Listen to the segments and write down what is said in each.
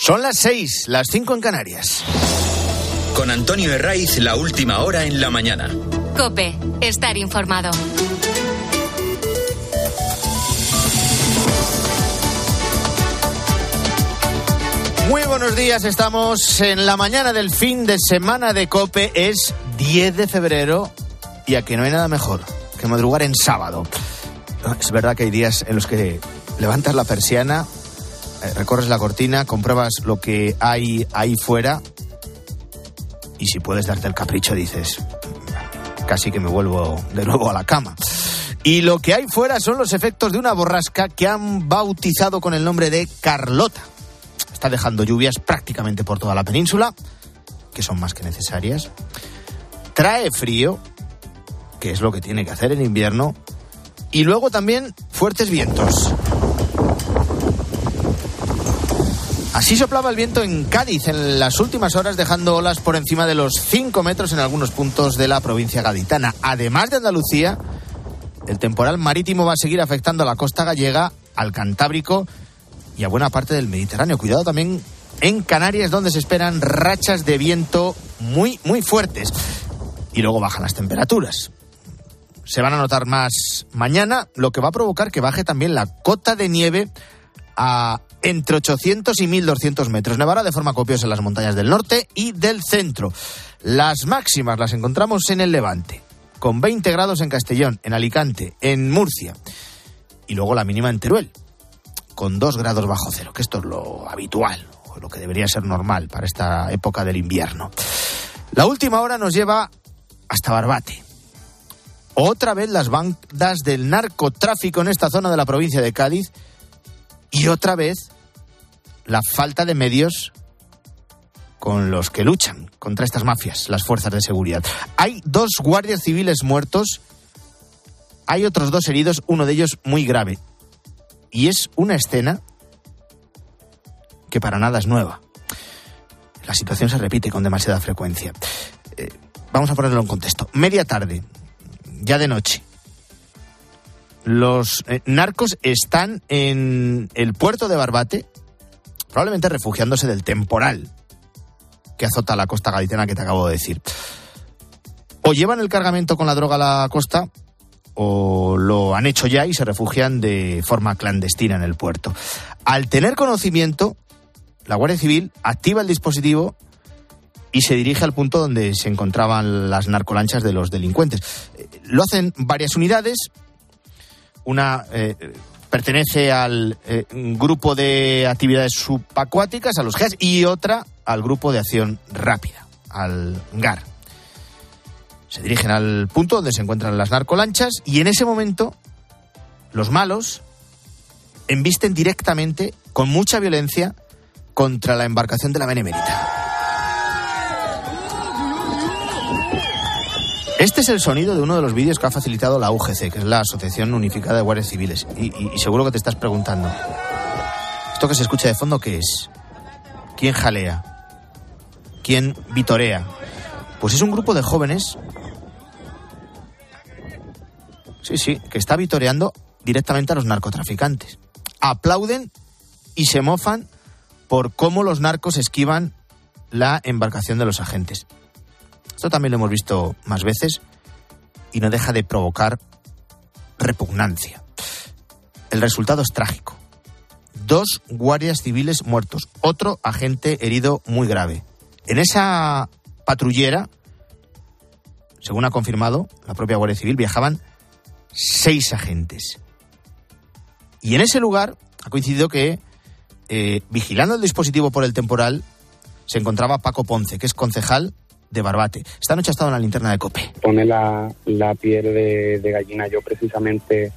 Son las seis, las cinco en Canarias. Con Antonio Herraiz, la última hora en la mañana. Cope, estar informado. Muy buenos días, estamos en la mañana del fin de semana de Cope, es 10 de febrero y aquí no hay nada mejor que madrugar en sábado. Es verdad que hay días en los que levantas la persiana, recorres la cortina, compruebas lo que hay ahí fuera y si puedes darte el capricho dices, casi que me vuelvo de nuevo a la cama. Y lo que hay fuera son los efectos de una borrasca que han bautizado con el nombre de Carlota está dejando lluvias prácticamente por toda la península, que son más que necesarias. Trae frío, que es lo que tiene que hacer en invierno, y luego también fuertes vientos. Así soplaba el viento en Cádiz en las últimas horas, dejando olas por encima de los 5 metros en algunos puntos de la provincia gaditana. Además de Andalucía, el temporal marítimo va a seguir afectando a la costa gallega, al Cantábrico y a buena parte del Mediterráneo. Cuidado también en Canarias, donde se esperan rachas de viento muy, muy fuertes. Y luego bajan las temperaturas. Se van a notar más mañana, lo que va a provocar que baje también la cota de nieve a entre 800 y 1200 metros. Nevará de forma copiosa en las montañas del norte y del centro. Las máximas las encontramos en el Levante, con 20 grados en Castellón, en Alicante, en Murcia. Y luego la mínima en Teruel, con dos grados bajo cero, que esto es lo habitual, o lo que debería ser normal para esta época del invierno. La última hora nos lleva hasta Barbate. Otra vez las bandas del narcotráfico en esta zona de la provincia de Cádiz y otra vez la falta de medios con los que luchan contra estas mafias, las fuerzas de seguridad. Hay dos guardias civiles muertos, hay otros dos heridos, uno de ellos muy grave. Y es una escena que para nada es nueva. La situación se repite con demasiada frecuencia. Eh, vamos a ponerlo en contexto. Media tarde, ya de noche. Los eh, narcos están en el puerto de Barbate, probablemente refugiándose del temporal que azota la costa gaditana que te acabo de decir. O llevan el cargamento con la droga a la costa o lo han hecho ya y se refugian de forma clandestina en el puerto. Al tener conocimiento, la Guardia Civil activa el dispositivo y se dirige al punto donde se encontraban las narcolanchas de los delincuentes. Eh, lo hacen varias unidades. Una eh, pertenece al eh, grupo de actividades subacuáticas, a los GES, y otra al grupo de acción rápida, al GAR se dirigen al punto donde se encuentran las narcolanchas y en ese momento los malos embisten directamente, con mucha violencia, contra la embarcación de la Benemérita. Este es el sonido de uno de los vídeos que ha facilitado la UGC, que es la Asociación Unificada de Guardias Civiles. Y, seguro que te estás preguntando, ¿esto que se escucha de fondo qué es? ¿Quién jalea? ¿Quién vitorea? Pues es un grupo de jóvenes Sí, sí, que está vitoreando directamente a los narcotraficantes. Aplauden y se mofan por cómo los narcos esquivan la embarcación de los agentes. Esto también lo hemos visto más veces y no deja de provocar repugnancia. El resultado es trágico. Dos guardias civiles muertos, otro agente herido muy grave. En esa patrullera, según ha confirmado la propia Guardia Civil, viajaban seis agentes. Y en ese lugar ha coincidido que, eh, vigilando el dispositivo por el temporal, se encontraba Paco Ponce, que es concejal de Barbate. Esta noche ha estado en la linterna de Cope. Pone la, la piel de, de gallina. Yo precisamente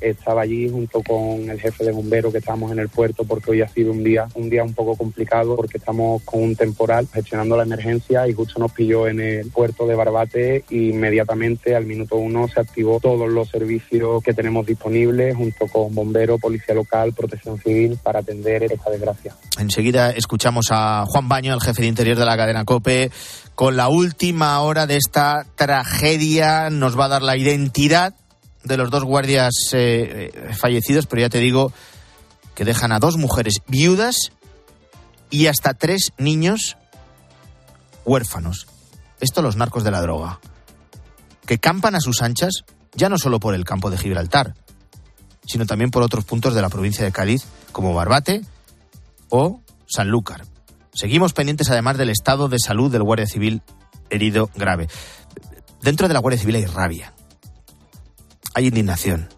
estaba allí junto con el jefe de bomberos que estábamos en el puerto porque hoy ha sido un día un día un poco complicado porque estamos con un temporal gestionando la emergencia y justo nos pilló en el puerto de Barbate e inmediatamente al minuto uno se activó todos los servicios que tenemos disponibles junto con bomberos, policía local, protección civil para atender esta desgracia. Enseguida escuchamos a Juan Baño, el jefe de interior de la cadena COPE, con la última hora de esta tragedia. Nos va a dar la identidad de los dos guardias eh, fallecidos, pero ya te digo que dejan a dos mujeres viudas y hasta tres niños huérfanos. Esto los narcos de la droga, que campan a sus anchas ya no solo por el campo de Gibraltar, sino también por otros puntos de la provincia de Cádiz, como Barbate o Sanlúcar. Seguimos pendientes además del estado de salud del Guardia Civil herido grave. Dentro de la Guardia Civil hay rabia, hay indignación.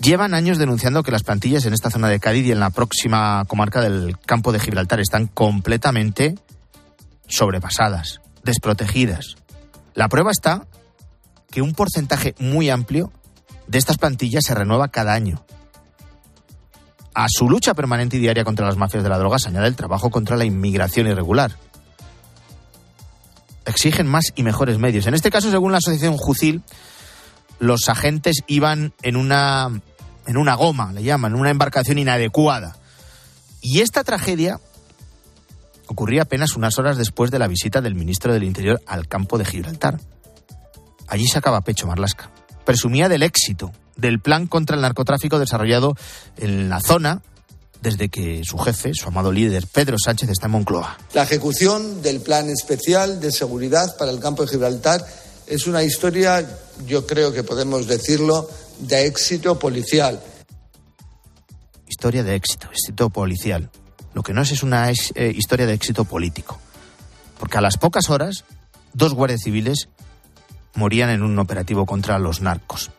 Llevan años denunciando que las plantillas en esta zona de Cádiz y en la próxima comarca del campo de Gibraltar están completamente sobrepasadas, desprotegidas. La prueba está que un porcentaje muy amplio de estas plantillas se renueva cada año. A su lucha permanente y diaria contra las mafias de la droga se añade el trabajo contra la inmigración irregular. Exigen más y mejores medios. En este caso, según la asociación Jucil, los agentes iban en una, en una goma, le llaman, una embarcación inadecuada. Y esta tragedia ocurría apenas unas horas después de la visita del ministro del Interior al campo de Gibraltar. Allí sacaba pecho Marlasca. Presumía del éxito del plan contra el narcotráfico desarrollado en la zona desde que su jefe, su amado líder Pedro Sánchez, está en Moncloa. La ejecución del plan especial de seguridad para el campo de Gibraltar es una historia, yo creo que podemos decirlo, de éxito policial. Historia de éxito, éxito policial. Lo que no es es una eh, historia de éxito político. Porque a las pocas horas, dos guardias civiles morían en un operativo contra los narcos.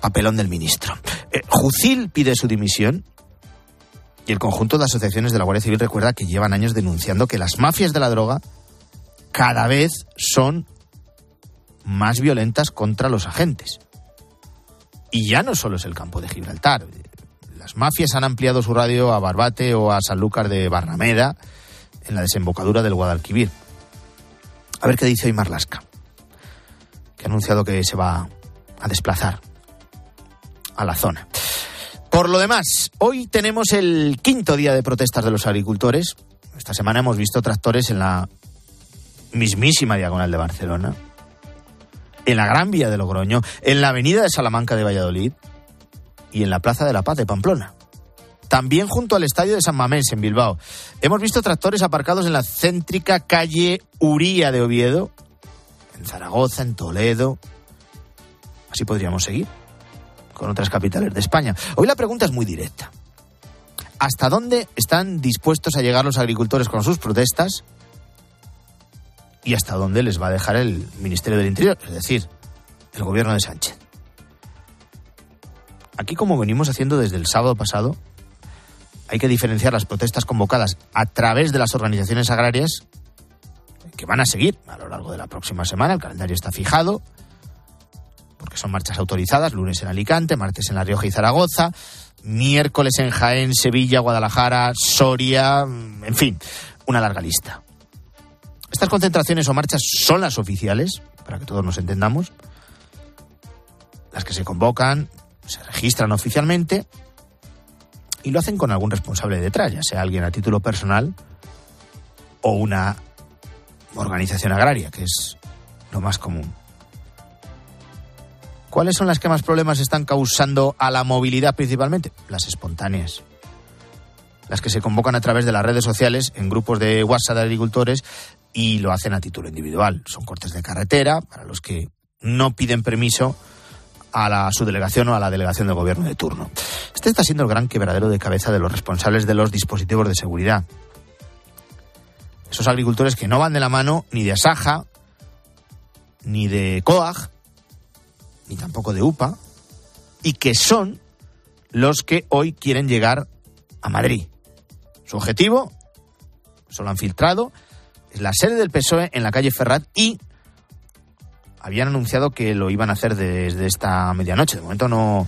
Papelón del ministro. Eh, Jucil pide su dimisión y el conjunto de asociaciones de la Guardia Civil recuerda que llevan años denunciando que las mafias de la droga cada vez son más violentas contra los agentes. Y ya no solo es el campo de Gibraltar. Las mafias han ampliado su radio a Barbate o a Sanlúcar de Barrameda, en la desembocadura del Guadalquivir. A ver qué dice hoy Marlasca ha anunciado que se va a desplazar a la zona. Por lo demás, hoy tenemos el quinto día de protestas de los agricultores. Esta semana hemos visto tractores en la mismísima diagonal de Barcelona, en la Gran Vía de Logroño, en la Avenida de Salamanca de Valladolid y en la Plaza de la Paz de Pamplona. También junto al Estadio de San Mamés en Bilbao. Hemos visto tractores aparcados en la céntrica calle Uría de Oviedo en Zaragoza, en Toledo. Así podríamos seguir con otras capitales de España. Hoy la pregunta es muy directa. ¿Hasta dónde están dispuestos a llegar los agricultores con sus protestas? ¿Y hasta dónde les va a dejar el Ministerio del Interior, es decir, el gobierno de Sánchez? Aquí, como venimos haciendo desde el sábado pasado, hay que diferenciar las protestas convocadas a través de las organizaciones agrarias que van a seguir a lo largo de la próxima semana. El calendario está fijado, porque son marchas autorizadas, lunes en Alicante, martes en La Rioja y Zaragoza, miércoles en Jaén, Sevilla, Guadalajara, Soria, en fin, una larga lista. Estas concentraciones o marchas son las oficiales, para que todos nos entendamos, las que se convocan, se registran oficialmente y lo hacen con algún responsable detrás, ya sea alguien a título personal o una organización agraria, que es lo más común. ¿Cuáles son las que más problemas están causando a la movilidad principalmente? Las espontáneas. Las que se convocan a través de las redes sociales en grupos de WhatsApp de agricultores y lo hacen a título individual. Son cortes de carretera para los que no piden permiso a la subdelegación o a la delegación del gobierno de turno. Este está siendo el gran quebradero de cabeza de los responsables de los dispositivos de seguridad. Esos agricultores que no van de la mano ni de Asaja, ni de COAG, ni tampoco de UPA, y que son los que hoy quieren llegar a Madrid. Su objetivo, se lo han filtrado, la sede del PSOE en la calle Ferrat y habían anunciado que lo iban a hacer desde esta medianoche. De momento no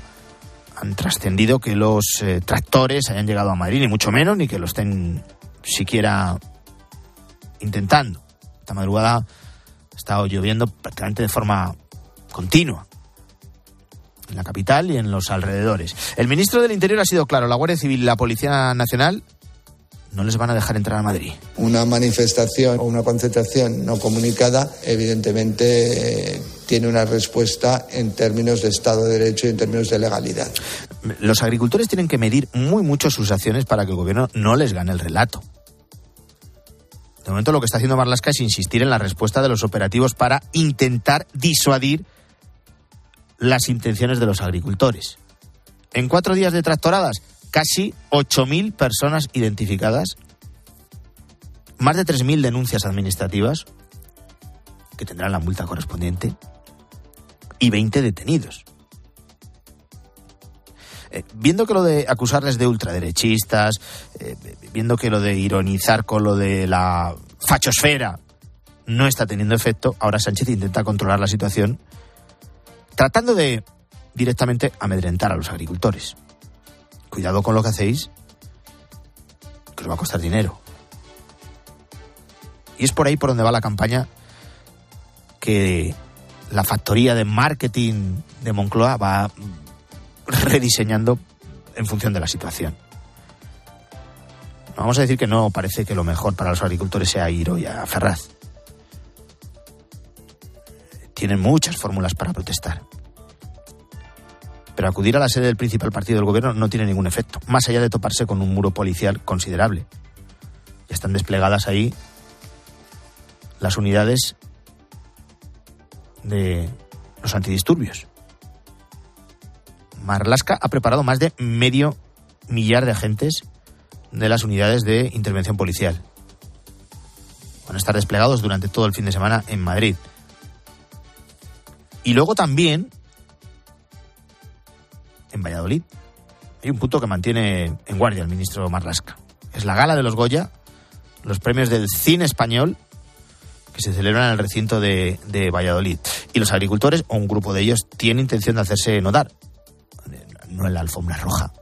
han trascendido que los eh, tractores hayan llegado a Madrid, ni mucho menos, ni que lo estén siquiera intentando. Esta madrugada ha estado lloviendo prácticamente de forma continua en la capital y en los alrededores. El ministro del Interior ha sido claro, la Guardia Civil y la Policía Nacional no les van a dejar entrar a Madrid. Una manifestación o una concentración no comunicada, evidentemente, tiene una respuesta en términos de Estado de Derecho y en términos de legalidad. Los agricultores tienen que medir muy mucho sus acciones para que el gobierno no les gane el relato. De momento lo que está haciendo Marlasca es insistir en la respuesta de los operativos para intentar disuadir las intenciones de los agricultores. En cuatro días de tractoradas, casi 8.000 personas identificadas, más de 3.000 denuncias administrativas, que tendrán la multa correspondiente, y 20 detenidos. Eh, viendo que lo de acusarles de ultraderechistas, eh, viendo que lo de ironizar con lo de la fachosfera no está teniendo efecto, ahora Sánchez intenta controlar la situación tratando de directamente amedrentar a los agricultores. Cuidado con lo que hacéis, que os va a costar dinero. Y es por ahí por donde va la campaña que la factoría de marketing de Moncloa va rediseñando en función de la situación. Vamos a decir que no parece que lo mejor para los agricultores sea ir hoy a Ferraz. Tienen muchas fórmulas para protestar. Pero acudir a la sede del principal partido del gobierno no tiene ningún efecto, más allá de toparse con un muro policial considerable. Ya están desplegadas ahí las unidades de los antidisturbios. Marlasca ha preparado más de medio millar de agentes de las unidades de intervención policial. Van a estar desplegados durante todo el fin de semana en Madrid. Y luego también en Valladolid. Hay un punto que mantiene en guardia el ministro Marlasca. Es la gala de los Goya, los premios del cine español que se celebran en el recinto de, Valladolid. Y los agricultores, o un grupo de ellos, tienen intención de hacerse notar no en la alfombra roja,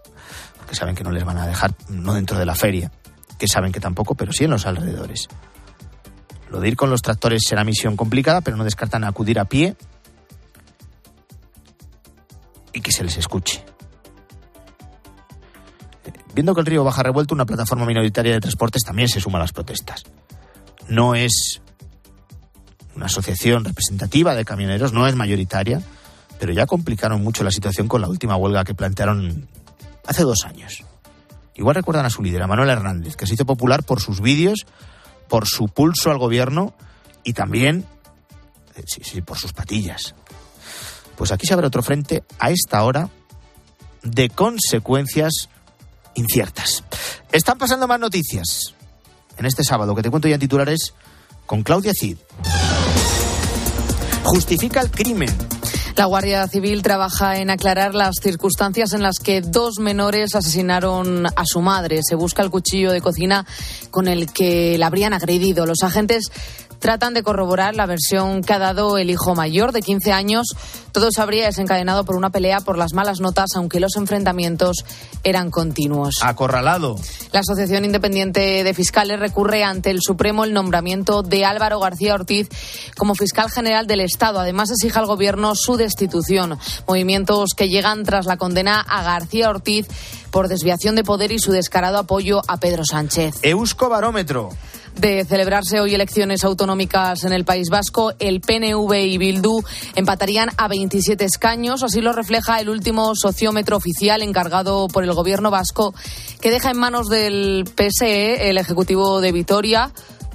porque saben que no les van a dejar, no dentro de la feria, que saben que tampoco, pero sí en los alrededores. Lo de ir con los tractores será misión complicada, pero no descartan acudir a pie y que se les escuche. Viendo que el río baja revuelto, una plataforma minoritaria de transportes también se suma a las protestas. No es una asociación representativa de camioneros, no es mayoritaria, pero ya complicaron mucho la situación con la última huelga que plantearon hace dos años. Igual recuerdan a su líder, a Manuel Hernández, que se hizo popular por sus vídeos, por su pulso al gobierno y también, eh, sí, sí, por sus patillas. Pues aquí se abre otro frente a esta hora de consecuencias inciertas. Están pasando más noticias en este sábado que te cuento ya en titulares con Claudia Cid. Justifica el crimen la Guardia Civil trabaja en aclarar las circunstancias en las que dos menores asesinaron a su madre. Se busca el cuchillo de cocina con el que la habrían agredido. Los agentes tratan de corroborar la versión que ha dado el hijo mayor de 15 años. Todo se habría desencadenado por una pelea por las malas notas, aunque los enfrentamientos eran continuos. Acorralado. La Asociación Independiente de Fiscales recurre ante el Supremo el nombramiento de Álvaro García Ortiz como fiscal general del Estado. Además, exige al Gobierno su destitución. Movimientos que llegan tras la condena a García Ortiz por desviación de poder y su descarado apoyo a Pedro Sánchez. Eusko Barómetro de celebrarse hoy elecciones autonómicas en el País Vasco, el PNV y Bildu empatarían a 27 escaños. Así lo refleja el último sociómetro oficial encargado por el gobierno vasco, que deja en manos del PSE, el Ejecutivo de Vitoria,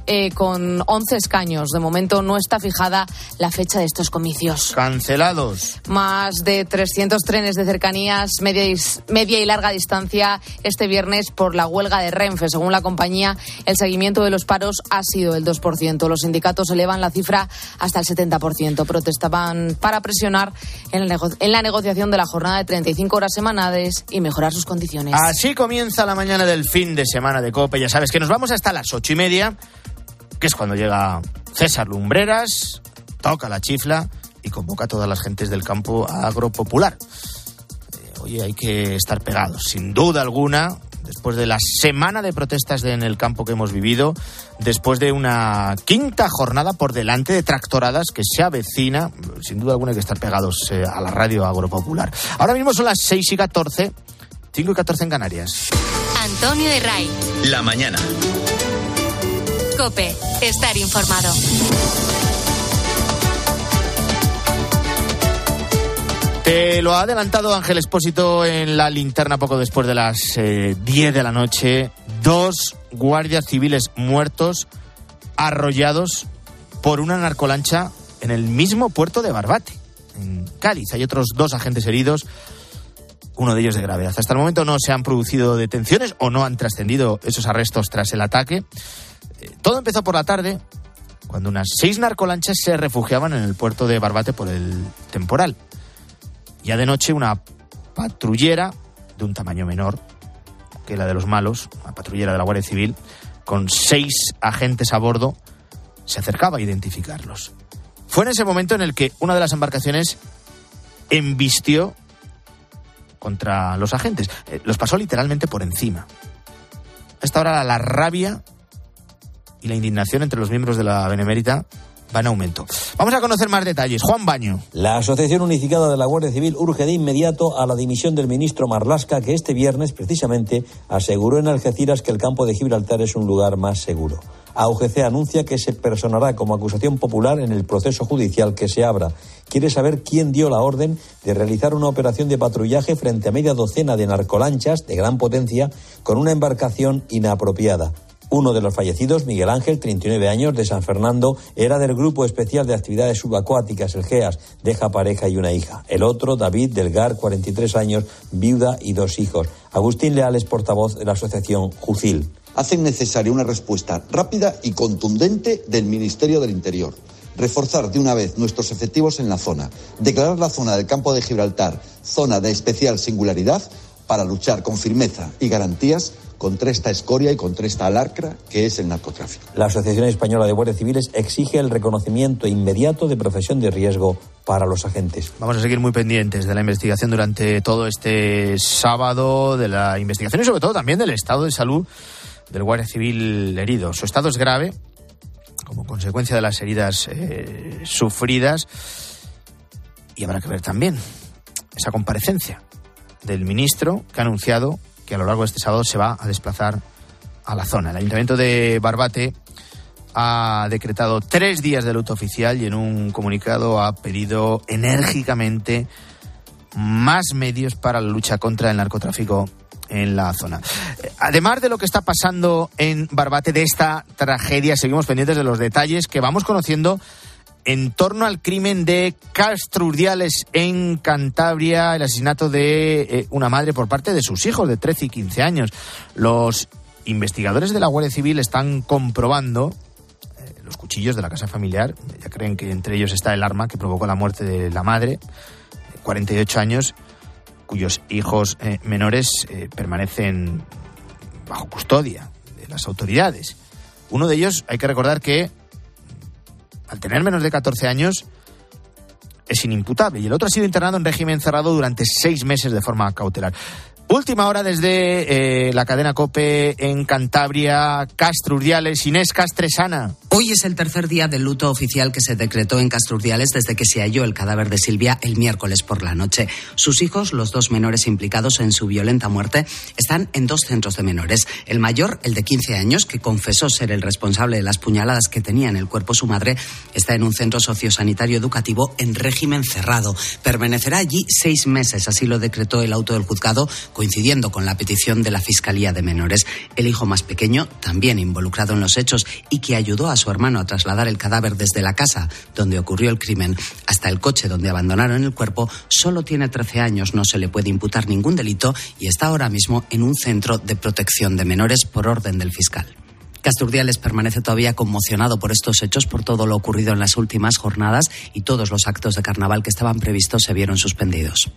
eh, con 11 escaños. De momento no está fijada la fecha de estos comicios. Cancelados. Más de 300 trenes de cercanías media y, media y larga distancia este viernes por la huelga de Renfe. Según la compañía, el seguimiento de los paros ha sido el 2%. Los sindicatos elevan la cifra hasta el 70%. Protestaban para presionar en, en la negociación de la jornada de 35 horas semanales y mejorar sus condiciones. Así comienza la mañana del fin de semana de COPE. Ya sabes que nos vamos hasta las ocho y media que es cuando llega César Lumbreras, toca la chifla y convoca a todas las gentes del campo agropopular. Eh, oye, hay que estar pegados, sin duda alguna, después de la semana de protestas en el campo que hemos vivido, después de una quinta jornada por delante de tractoradas que se avecina, sin duda alguna hay que estar pegados eh, a la radio agropopular. Ahora mismo son las 6 y 14, 5 y 14 en Canarias. Antonio de Ray. La mañana. Cope, estar informado. Te lo ha adelantado Ángel Espósito en la linterna poco después de las 10 eh, de la noche. Dos guardias civiles muertos, arrollados por una narcolancha en el mismo puerto de Barbate, en Cádiz. Hay otros dos agentes heridos, uno de ellos de gravedad. Hasta el momento no se han producido detenciones o no han trascendido esos arrestos tras el ataque. Eh, todo empezó por la tarde, cuando unas seis narcolanchas se refugiaban en el puerto de Barbate por el temporal. Ya de noche una patrullera de un tamaño menor que la de los malos, una patrullera de la Guardia Civil, con seis agentes a bordo, se acercaba a identificarlos. Fue en ese momento en el que una de las embarcaciones embistió contra los agentes. Eh, los pasó literalmente por encima. Esta hora la rabia y la indignación entre los miembros de la Benemérita va en aumento. Vamos a conocer más detalles. Juan Baño. La Asociación Unificada de la Guardia Civil urge de inmediato a la dimisión del ministro Marlasca, que este viernes, precisamente, aseguró en Algeciras que el campo de Gibraltar es un lugar más seguro. AUGC anuncia que se personará como acusación popular en el proceso judicial que se abra. Quiere saber quién dio la orden de realizar una operación de patrullaje frente a media docena de narcolanchas de gran potencia con una embarcación inapropiada. Uno de los fallecidos, Miguel Ángel, 39 años, de San Fernando, era del Grupo Especial de Actividades Subacuáticas, el GEAS, deja pareja y una hija. El otro, David Delgar, 43 años, viuda y dos hijos. Agustín Leal es portavoz de la asociación Jucil. Hacen necesaria una respuesta rápida y contundente del Ministerio del Interior reforzar de una vez nuestros efectivos en la zona, declarar la zona del campo de Gibraltar zona de especial singularidad para luchar con firmeza y garantías contra esta escoria y contra esta alarcra que es el narcotráfico. La Asociación Española de Guardias Civiles exige el reconocimiento inmediato de profesión de riesgo para los agentes. Vamos a seguir muy pendientes de la investigación durante todo este sábado, de la investigación y sobre todo también del estado de salud del Guardia Civil herido. Su estado es grave como consecuencia de las heridas eh, sufridas y habrá que ver también esa comparecencia del ministro que ha anunciado que a lo largo de este sábado se va a desplazar a la zona. El Ayuntamiento de Barbate ha decretado tres días de luto oficial y en un comunicado ha pedido enérgicamente más medios para la lucha contra el narcotráfico en la zona. Además de lo que está pasando en Barbate, de esta tragedia, seguimos pendientes de los detalles que vamos conociendo en torno al crimen de Castrurdiales en Cantabria, el asesinato de eh, una madre por parte de sus hijos de 13 y 15 años. Los investigadores de la Guardia Civil están comprobando eh, los cuchillos de la casa familiar. Ya creen que entre ellos está el arma que provocó la muerte de la madre, 48 años, cuyos hijos eh, menores permanecen bajo custodia de las autoridades. Uno de ellos, hay que recordar que al tener menos de 14 años, es inimputable. Y el otro ha sido internado en régimen cerrado durante seis meses de forma cautelar. Última hora desde eh, la cadena Cope en Cantabria, Castro Urdiales, Inés Castresana. Hoy es el tercer día del luto oficial que se decretó en Castro Urdiales desde que se halló el cadáver de Silvia el miércoles por la noche. Sus hijos, los dos menores implicados en su violenta muerte, están en dos centros de menores. El mayor, el de 15 años, que confesó ser el responsable de las puñaladas que tenía en el cuerpo su madre, está en un centro sociosanitario educativo en régimen cerrado. Permanecerá allí seis meses, así lo decretó el auto del juzgado coincidiendo con la petición de la Fiscalía de Menores. El hijo más pequeño, también involucrado en los hechos y que ayudó a su hermano a trasladar el cadáver desde la casa donde ocurrió el crimen hasta el coche donde abandonaron el cuerpo, solo tiene 13 años, no se le puede imputar ningún delito y está ahora mismo en un centro de protección de menores por orden del fiscal. Casturdiales permanece todavía conmocionado por estos hechos, por todo lo ocurrido en las últimas jornadas y todos los actos de carnaval que estaban previstos se vieron suspendidos.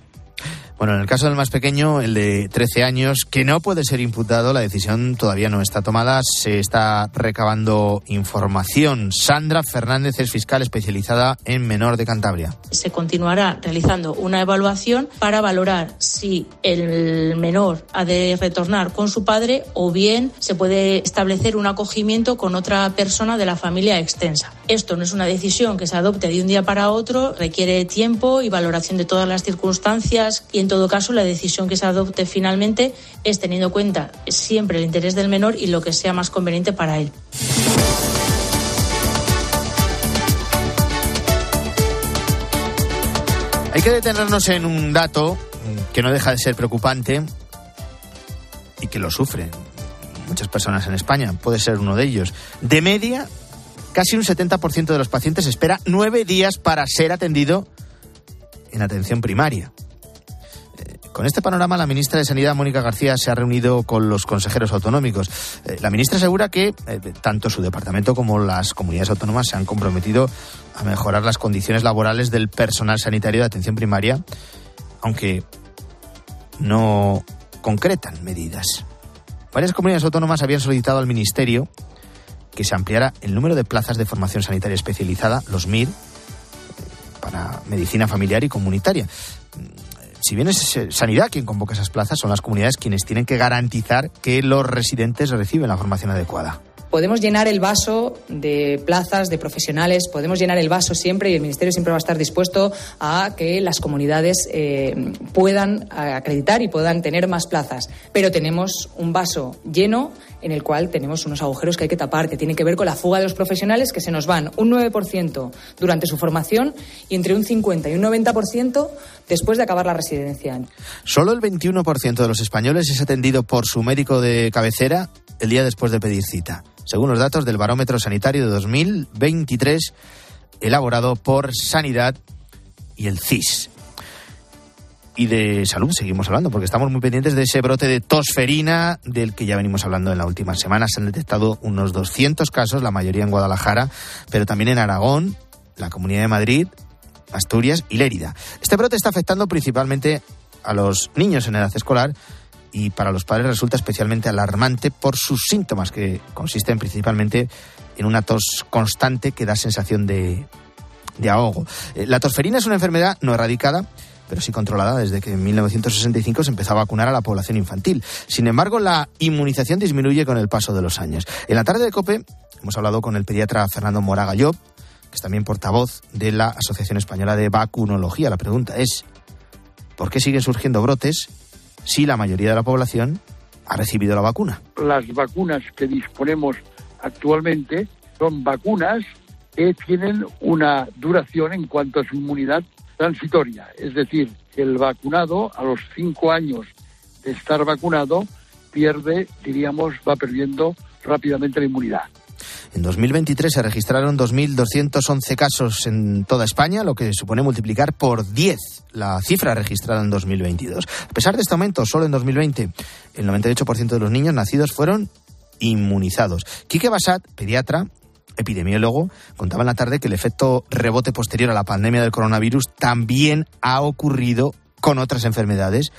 Bueno, en el caso del más pequeño, el de 13 años, que no puede ser imputado, la decisión todavía no está tomada, se está recabando información. Sandra Fernández es fiscal especializada en menor de Cantabria. Se continuará realizando una evaluación para valorar si el menor ha de retornar con su padre o bien se puede establecer un acogimiento con otra persona de la familia extensa. Esto no es una decisión que se adopte de un día para otro, requiere tiempo y valoración de todas las circunstancias y en todo caso, la decisión que se adopte finalmente es teniendo en cuenta siempre el interés del menor y lo que sea más conveniente para él. Hay que detenernos en un dato que no deja de ser preocupante y que lo sufren muchas personas en España. Puede ser uno de ellos. De media, casi un 70% de los pacientes espera nueve días para ser atendido en atención primaria. Eh, con este panorama, la ministra de Sanidad, Mónica García, se ha reunido con los consejeros autonómicos. Eh, la ministra asegura que eh, tanto su departamento como las comunidades autónomas se han comprometido a mejorar las condiciones laborales del personal sanitario de atención primaria, aunque no concretan medidas. Varias comunidades autónomas habían solicitado al Ministerio que se ampliara el número de plazas de formación sanitaria especializada, los MIR, para medicina familiar y comunitaria. Si bien es Sanidad quien convoca esas plazas, son las comunidades quienes tienen que garantizar que los residentes reciben la formación adecuada podemos llenar el vaso de plazas, de profesionales, podemos llenar el vaso siempre y el Ministerio siempre va a estar dispuesto a que las comunidades eh, puedan acreditar y puedan tener más plazas. Pero tenemos un vaso lleno en el cual tenemos unos agujeros que hay que tapar, que tiene que ver con la fuga de los profesionales que se nos van un 9% durante su formación y entre un 50 y un 90% después de acabar la residencia. Solo el 21% de los españoles es atendido por su médico de cabecera el día después de pedir cita según los datos del Barómetro Sanitario de 2023 elaborado por Sanidad y el CIS. Y de salud seguimos hablando, porque estamos muy pendientes de ese brote de tosferina del que ya venimos hablando en la última semana. Se han detectado unos 200 casos, la mayoría en Guadalajara, pero también en Aragón, la Comunidad de Madrid, Asturias y Lérida. Este brote está afectando principalmente a los niños en edad escolar y para los padres resulta especialmente alarmante por sus síntomas, que consisten principalmente en una tos constante que da sensación de, ahogo. Eh, la tosferina es una enfermedad no erradicada, pero sí controlada desde que en 1965 se empezó a vacunar a la población infantil. Sin embargo, la inmunización disminuye con el paso de los años. En la tarde de COPE hemos hablado con el pediatra Fernando Moraga que es también portavoz de la Asociación Española de Vacunología. La pregunta es, ¿por qué siguen surgiendo brotes si la mayoría de la población ha recibido la vacuna. Las vacunas que disponemos actualmente son vacunas que tienen una duración en cuanto a su inmunidad transitoria. Es decir, el vacunado a los cinco años de estar vacunado pierde, diríamos, va perdiendo rápidamente la inmunidad. En 2023 se registraron 2.211 casos en toda España, lo que supone multiplicar por 10 la cifra registrada en 2022. A pesar de este aumento, solo en 2020 el 98% de los niños nacidos fueron inmunizados. Quique Basat, pediatra, epidemiólogo, contaba en la tarde que el efecto rebote posterior a la pandemia del coronavirus también ha ocurrido con otras enfermedades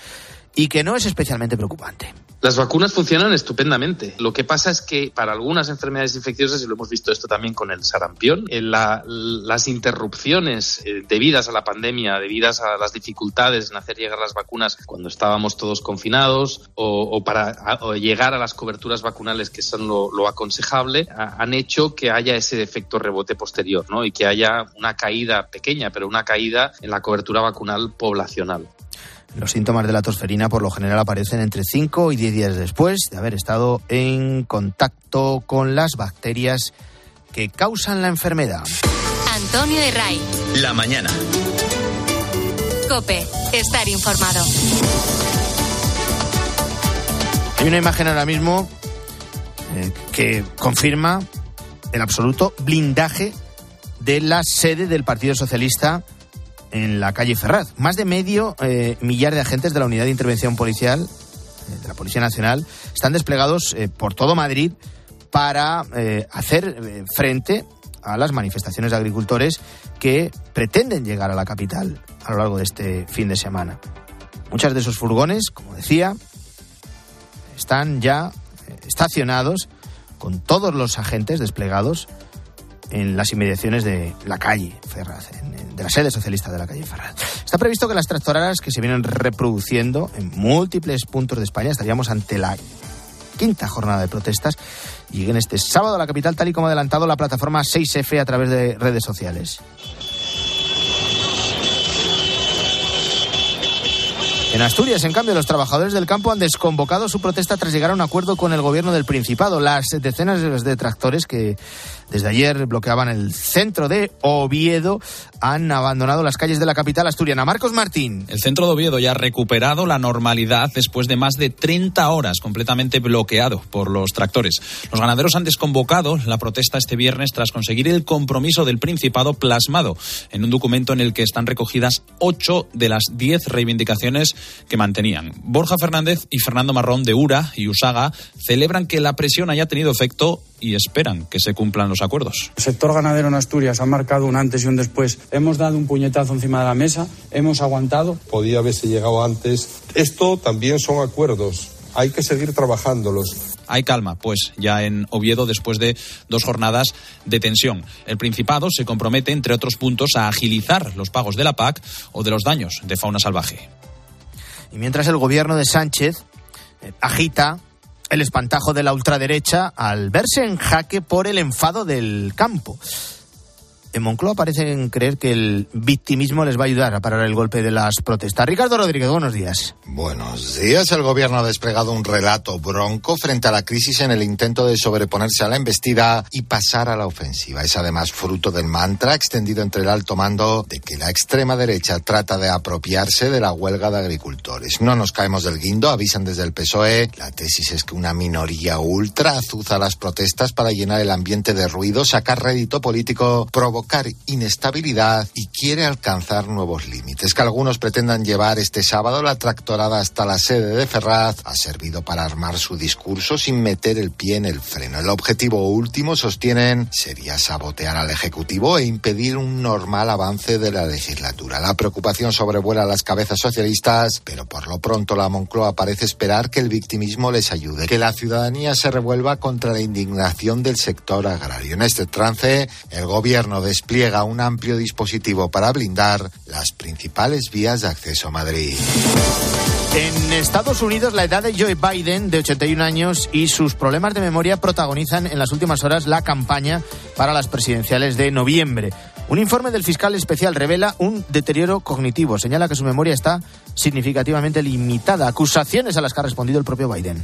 y que no es especialmente preocupante. Las vacunas funcionan estupendamente. Lo que pasa es que para algunas enfermedades infecciosas, y lo hemos visto esto también con el sarampión, eh, las interrupciones eh, debidas a la pandemia, debidas a las dificultades en hacer llegar las vacunas cuando estábamos todos confinados o, para llegar a las coberturas vacunales que son lo, aconsejable, han hecho que haya ese efecto rebote posterior ¿no? y que haya una caída pequeña, pero una caída en la cobertura vacunal poblacional. Los síntomas de la tosferina por lo general aparecen entre 5 y 10 días después de haber estado en contacto con las bacterias que causan la enfermedad. Antonio de Ray. La mañana. Cope, estar informado. Hay una imagen ahora mismo eh, que confirma el absoluto blindaje de la sede del Partido Socialista en la calle Ferraz. Más de medio eh, millar de agentes de la Unidad de Intervención Policial, eh, de la Policía Nacional, están desplegados eh, por todo Madrid para hacer frente a las manifestaciones de agricultores que pretenden llegar a la capital a lo largo de este fin de semana. Muchas de esos furgones, como decía, están ya estacionados con todos los agentes desplegados en las inmediaciones de la calle Ferraz, de la sede socialista de la calle Ferraz. Está previsto que las tractoradas que se vienen reproduciendo en múltiples puntos de España, estaríamos ante la quinta jornada de protestas, lleguen este sábado a la capital, tal y como ha adelantado la plataforma 6F a través de redes sociales. En Asturias, en cambio, los trabajadores del campo han desconvocado su protesta tras llegar a un acuerdo con el gobierno del Principado. Las decenas de tractores que desde ayer bloqueaban el centro de Oviedo han abandonado las calles de la capital asturiana. Marcos Martín. El centro de Oviedo ya ha recuperado la normalidad después de más de 30 horas completamente bloqueado por los tractores. Los ganaderos han desconvocado la protesta este viernes tras conseguir el compromiso del Principado plasmado en un documento en el que están recogidas ocho de las diez reivindicaciones que mantenían. Borja Fernández y Fernando Marrón de URA y USAGA celebran que la presión haya tenido efecto y esperan que se cumplan los acuerdos. El sector ganadero en Asturias ha marcado un antes y un después. Hemos dado un puñetazo encima de la mesa, hemos aguantado. Podía haberse llegado antes. Esto también son acuerdos. Hay que seguir trabajándolos. Hay calma, pues, ya en Oviedo después de dos jornadas de tensión. El Principado se compromete, entre otros puntos, a agilizar los pagos de la PAC o de los daños de fauna salvaje. Y mientras el gobierno de Sánchez eh, agita el espantajo de la ultraderecha al verse en jaque por el enfado del campo. En Moncloa parecen creer que el victimismo les va a ayudar a parar el golpe de las protestas. Ricardo Rodríguez, buenos días. Buenos días. El gobierno ha desplegado un relato bronco frente a la crisis en el intento de sobreponerse a la embestida y pasar a la ofensiva. Es además fruto del mantra extendido entre el alto mando de que la extrema derecha trata de apropiarse de la huelga de agricultores. No nos caemos del guindo, avisan desde el PSOE. La tesis es que una minoría ultra azuza las protestas para llenar el ambiente de ruido, sacar rédito político, provocar inestabilidad y quiere alcanzar nuevos límites. Que algunos pretendan llevar este sábado la tractorada hasta la sede de Ferraz ha servido para armar su discurso sin meter el pie en el freno. El objetivo último, sostienen, sería sabotear al Ejecutivo e impedir un normal avance de la legislatura. La preocupación sobrevuela las cabezas socialistas, pero por lo pronto la Moncloa parece esperar que el victimismo les ayude, que la ciudadanía se revuelva contra la indignación del sector agrario. En este trance, el gobierno de despliega un amplio dispositivo para blindar las principales vías de acceso a Madrid. En Estados Unidos, la edad de Joe Biden, de 81 años, y sus problemas de memoria protagonizan en las últimas horas la campaña para las presidenciales de noviembre. Un informe del fiscal especial revela un deterioro cognitivo. Señala que su memoria está significativamente limitada. Acusaciones a las que ha respondido el propio Biden.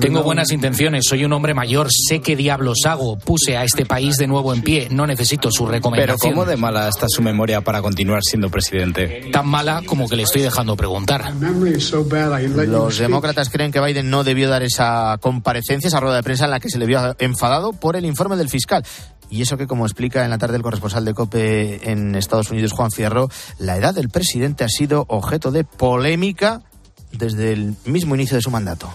Tengo buenas intenciones, soy un hombre mayor, sé qué diablos hago. Puse a este país de nuevo en pie, no necesito su recomendación. Pero ¿cómo de mala está su memoria para continuar siendo presidente? Tan mala como que le estoy dejando preguntar. Los demócratas creen que Biden no debió dar esa comparecencia, esa rueda de prensa en la que se le vio enfadado por el informe del fiscal. Y eso que, como explica en la tarde el corresponsal de COPE en Estados Unidos, Juan Fierro, la edad del presidente ha sido objeto de polémica desde el mismo inicio de su mandato.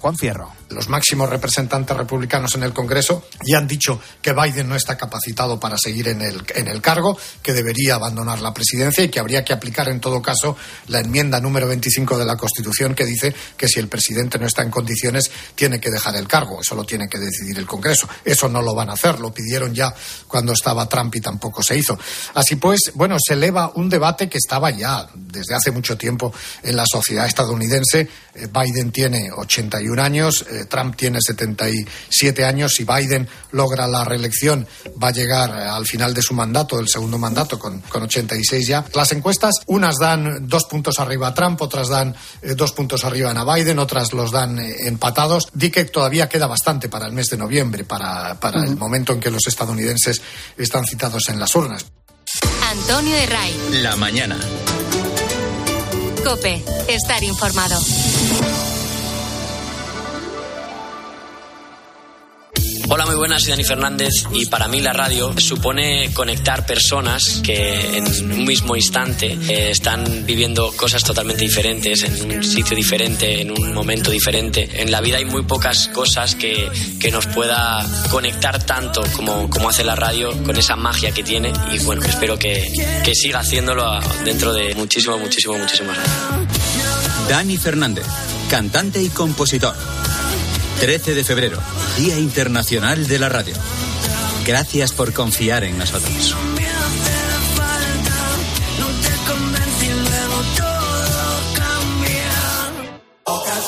Juan Fierro los máximos representantes republicanos en el Congreso ya han dicho que Biden no está capacitado para seguir en el, en el cargo, que debería abandonar la presidencia y que habría que aplicar en todo caso la enmienda número 25 de la Constitución que dice que si el presidente no está en condiciones tiene que dejar el cargo. Eso lo tiene que decidir el Congreso. Eso no lo van a hacer. Lo pidieron ya cuando estaba Trump y tampoco se hizo. Así pues, bueno, se eleva un debate que estaba ya desde hace mucho tiempo en la sociedad estadounidense. Eh, Biden tiene 81 años. Eh, Trump tiene 77 años. Si Biden logra la reelección, va a llegar al final de su mandato, del segundo mandato, con, con 86 ya. Las encuestas, unas dan dos puntos arriba a Trump, otras dan eh, dos puntos arriba a Biden, otras los dan eh, empatados. Di que todavía queda bastante para el mes de noviembre, para, para el momento en que los estadounidenses están citados en las urnas. Antonio Herray. La mañana. Cope, estar informado. Hola, muy buenas, soy Dani Fernández y para mí la radio supone conectar personas que en un mismo instante eh, están viviendo cosas totalmente diferentes, en un sitio diferente, en un momento diferente. En la vida hay muy pocas cosas que, que nos pueda conectar tanto como, como hace la radio con esa magia que tiene y bueno, espero que, que siga haciéndolo dentro de muchísimo, muchísimo, muchísimo años. Dani Fernández, cantante y compositor 13 de febrero, Día Internacional de la Radio. Gracias por confiar en nosotros.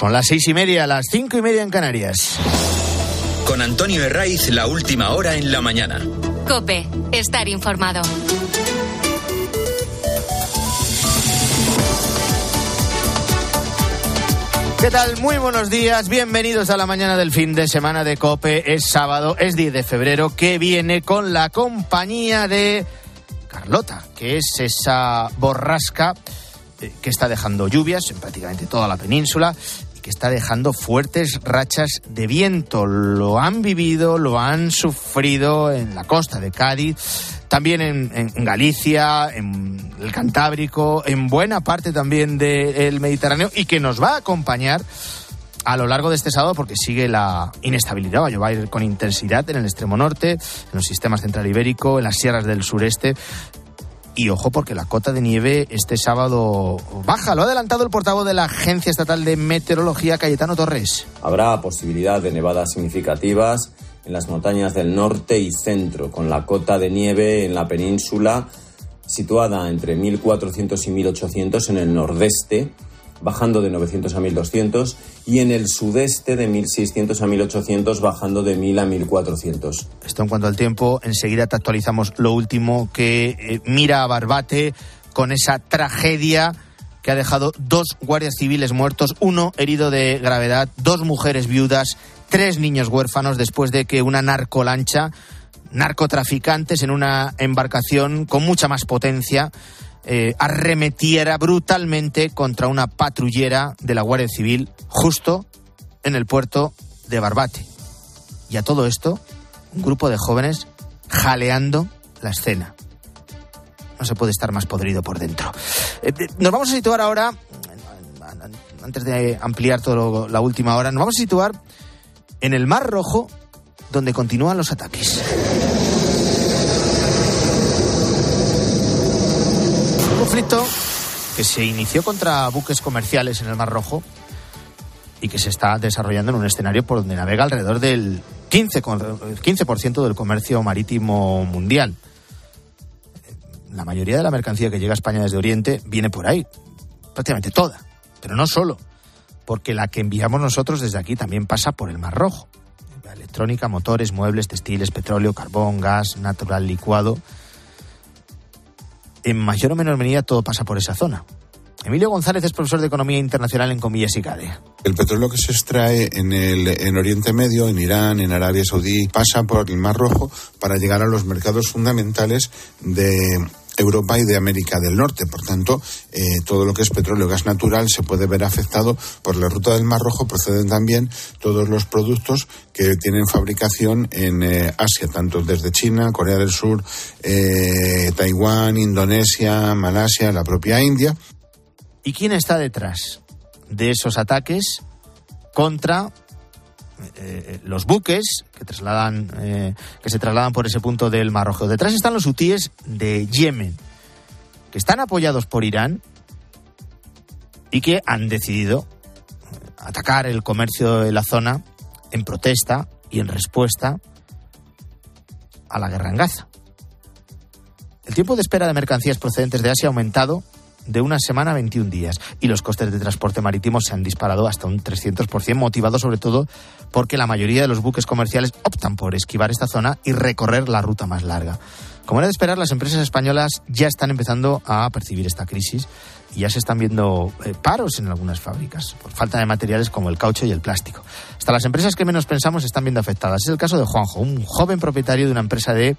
Son las seis y media, las cinco y media en Canarias. Con Antonio Herraiz, la última hora en la mañana. Cope, estar informado. ¿Qué tal? Muy buenos días, bienvenidos a la mañana del fin de semana de Cope. Es sábado, es 10 de febrero, que viene con la compañía de Carlota, que es esa borrasca eh, que está dejando lluvias en prácticamente toda la península que está dejando fuertes rachas de viento. Lo han vivido, lo han sufrido en la costa de Cádiz, también en, Galicia, en el Cantábrico, en buena parte también del Mediterráneo y que nos va a acompañar a lo largo de este sábado porque sigue la inestabilidad. Va a ir con intensidad en el extremo norte, en los sistemas central ibérico, en las sierras del sureste. Y ojo porque la cota de nieve este sábado baja. Lo ha adelantado el portavoz de la Agencia Estatal de Meteorología, Cayetano Torres. Habrá posibilidad de nevadas significativas en las montañas del norte y centro, con la cota de nieve en la península situada entre 1400 y 1800 en el nordeste, bajando de 900 a 1200, y en el sudeste de 1600 a 1800, bajando de 1000 a 1400. Esto en cuanto al tiempo, enseguida te actualizamos lo último que eh, mira a Barbate con esa tragedia que ha dejado dos guardias civiles muertos, uno herido de gravedad, dos mujeres viudas, tres niños huérfanos después de que una narcolancha, narcotraficantes en una embarcación con mucha más potencia, eh, arremetiera brutalmente contra una patrullera de la Guardia Civil justo en el puerto de Barbate. Y a todo esto, un grupo de jóvenes jaleando la escena. No se puede estar más podrido por dentro. Eh, eh, nos vamos a situar ahora, antes de ampliar todo la última hora, nos vamos a situar en el Mar Rojo, donde continúan los ataques. Conflicto que se inició contra buques comerciales en el Mar Rojo y que se está desarrollando en un escenario por donde navega alrededor del 15%, con- 15% del comercio marítimo mundial. La mayoría de la mercancía que llega a España desde Oriente viene por ahí, prácticamente toda, pero no solo, porque la que enviamos nosotros desde aquí también pasa por el Mar Rojo. La electrónica, motores, muebles, textiles, petróleo, carbón, gas, natural licuado. En mayor o menor medida todo pasa por esa zona. Emilio González es profesor de Economía Internacional en Comillas y CADE. El petróleo que se extrae en el en Oriente Medio, en Irán, en Arabia Saudí, pasa por el Mar Rojo para llegar a los mercados fundamentales de Europa y de América del Norte. Por tanto, eh, todo lo que es petróleo y gas natural se puede ver afectado por la ruta del Mar Rojo. Proceden también todos los productos que tienen fabricación en eh, Asia, tanto desde China, Corea del Sur, eh, Taiwán, Indonesia, Malasia, la propia India. ¿Y quién está detrás de esos ataques contra eh, los buques que trasladan eh, que se trasladan por ese punto del Mar Rojo? Detrás están los hutíes de Yemen, que están apoyados por Irán y que han decidido atacar el comercio de la zona en protesta y en respuesta a la guerra en Gaza. El tiempo de espera de mercancías procedentes de Asia ha aumentado de una semana a 21 días y los costes de transporte marítimo se han disparado hasta un 300%, motivado sobre todo porque la mayoría de los buques comerciales optan por esquivar esta zona y recorrer la ruta más larga. Como era de esperar, las empresas españolas ya están empezando a percibir esta crisis y ya se están viendo eh, paros en algunas fábricas por falta de materiales como el caucho y el plástico. Hasta las empresas que menos pensamos están viendo afectadas. Es el caso de Juanjo, un joven propietario de una empresa de,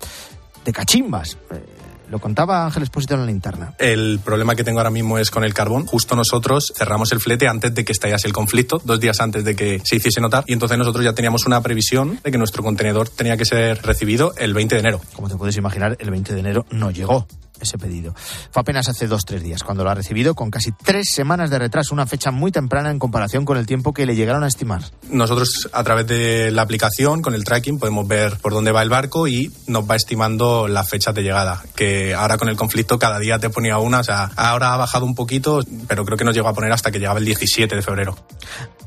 cachimbas. Eh, lo contaba Ángel Espósito en la linterna. El problema que tengo ahora mismo es con el carbón. Justo nosotros cerramos el flete antes de que estallase el conflicto, dos días antes de que se hiciese notar, y entonces nosotros ya teníamos una previsión de que nuestro contenedor tenía que ser recibido el 20 de enero. Como te puedes imaginar, el 20 de enero no llegó. Ese pedido. Fue apenas hace dos, tres días cuando lo ha recibido, con casi tres semanas de retraso, una fecha muy temprana en comparación con el tiempo que le llegaron a estimar. Nosotros, a través de la aplicación, con el tracking, podemos ver por dónde va el barco y nos va estimando las fechas de llegada. Que ahora con el conflicto cada día te ponía una, o sea, ahora ha bajado un poquito, pero creo que nos llegó a poner hasta que llegaba el 17 de febrero.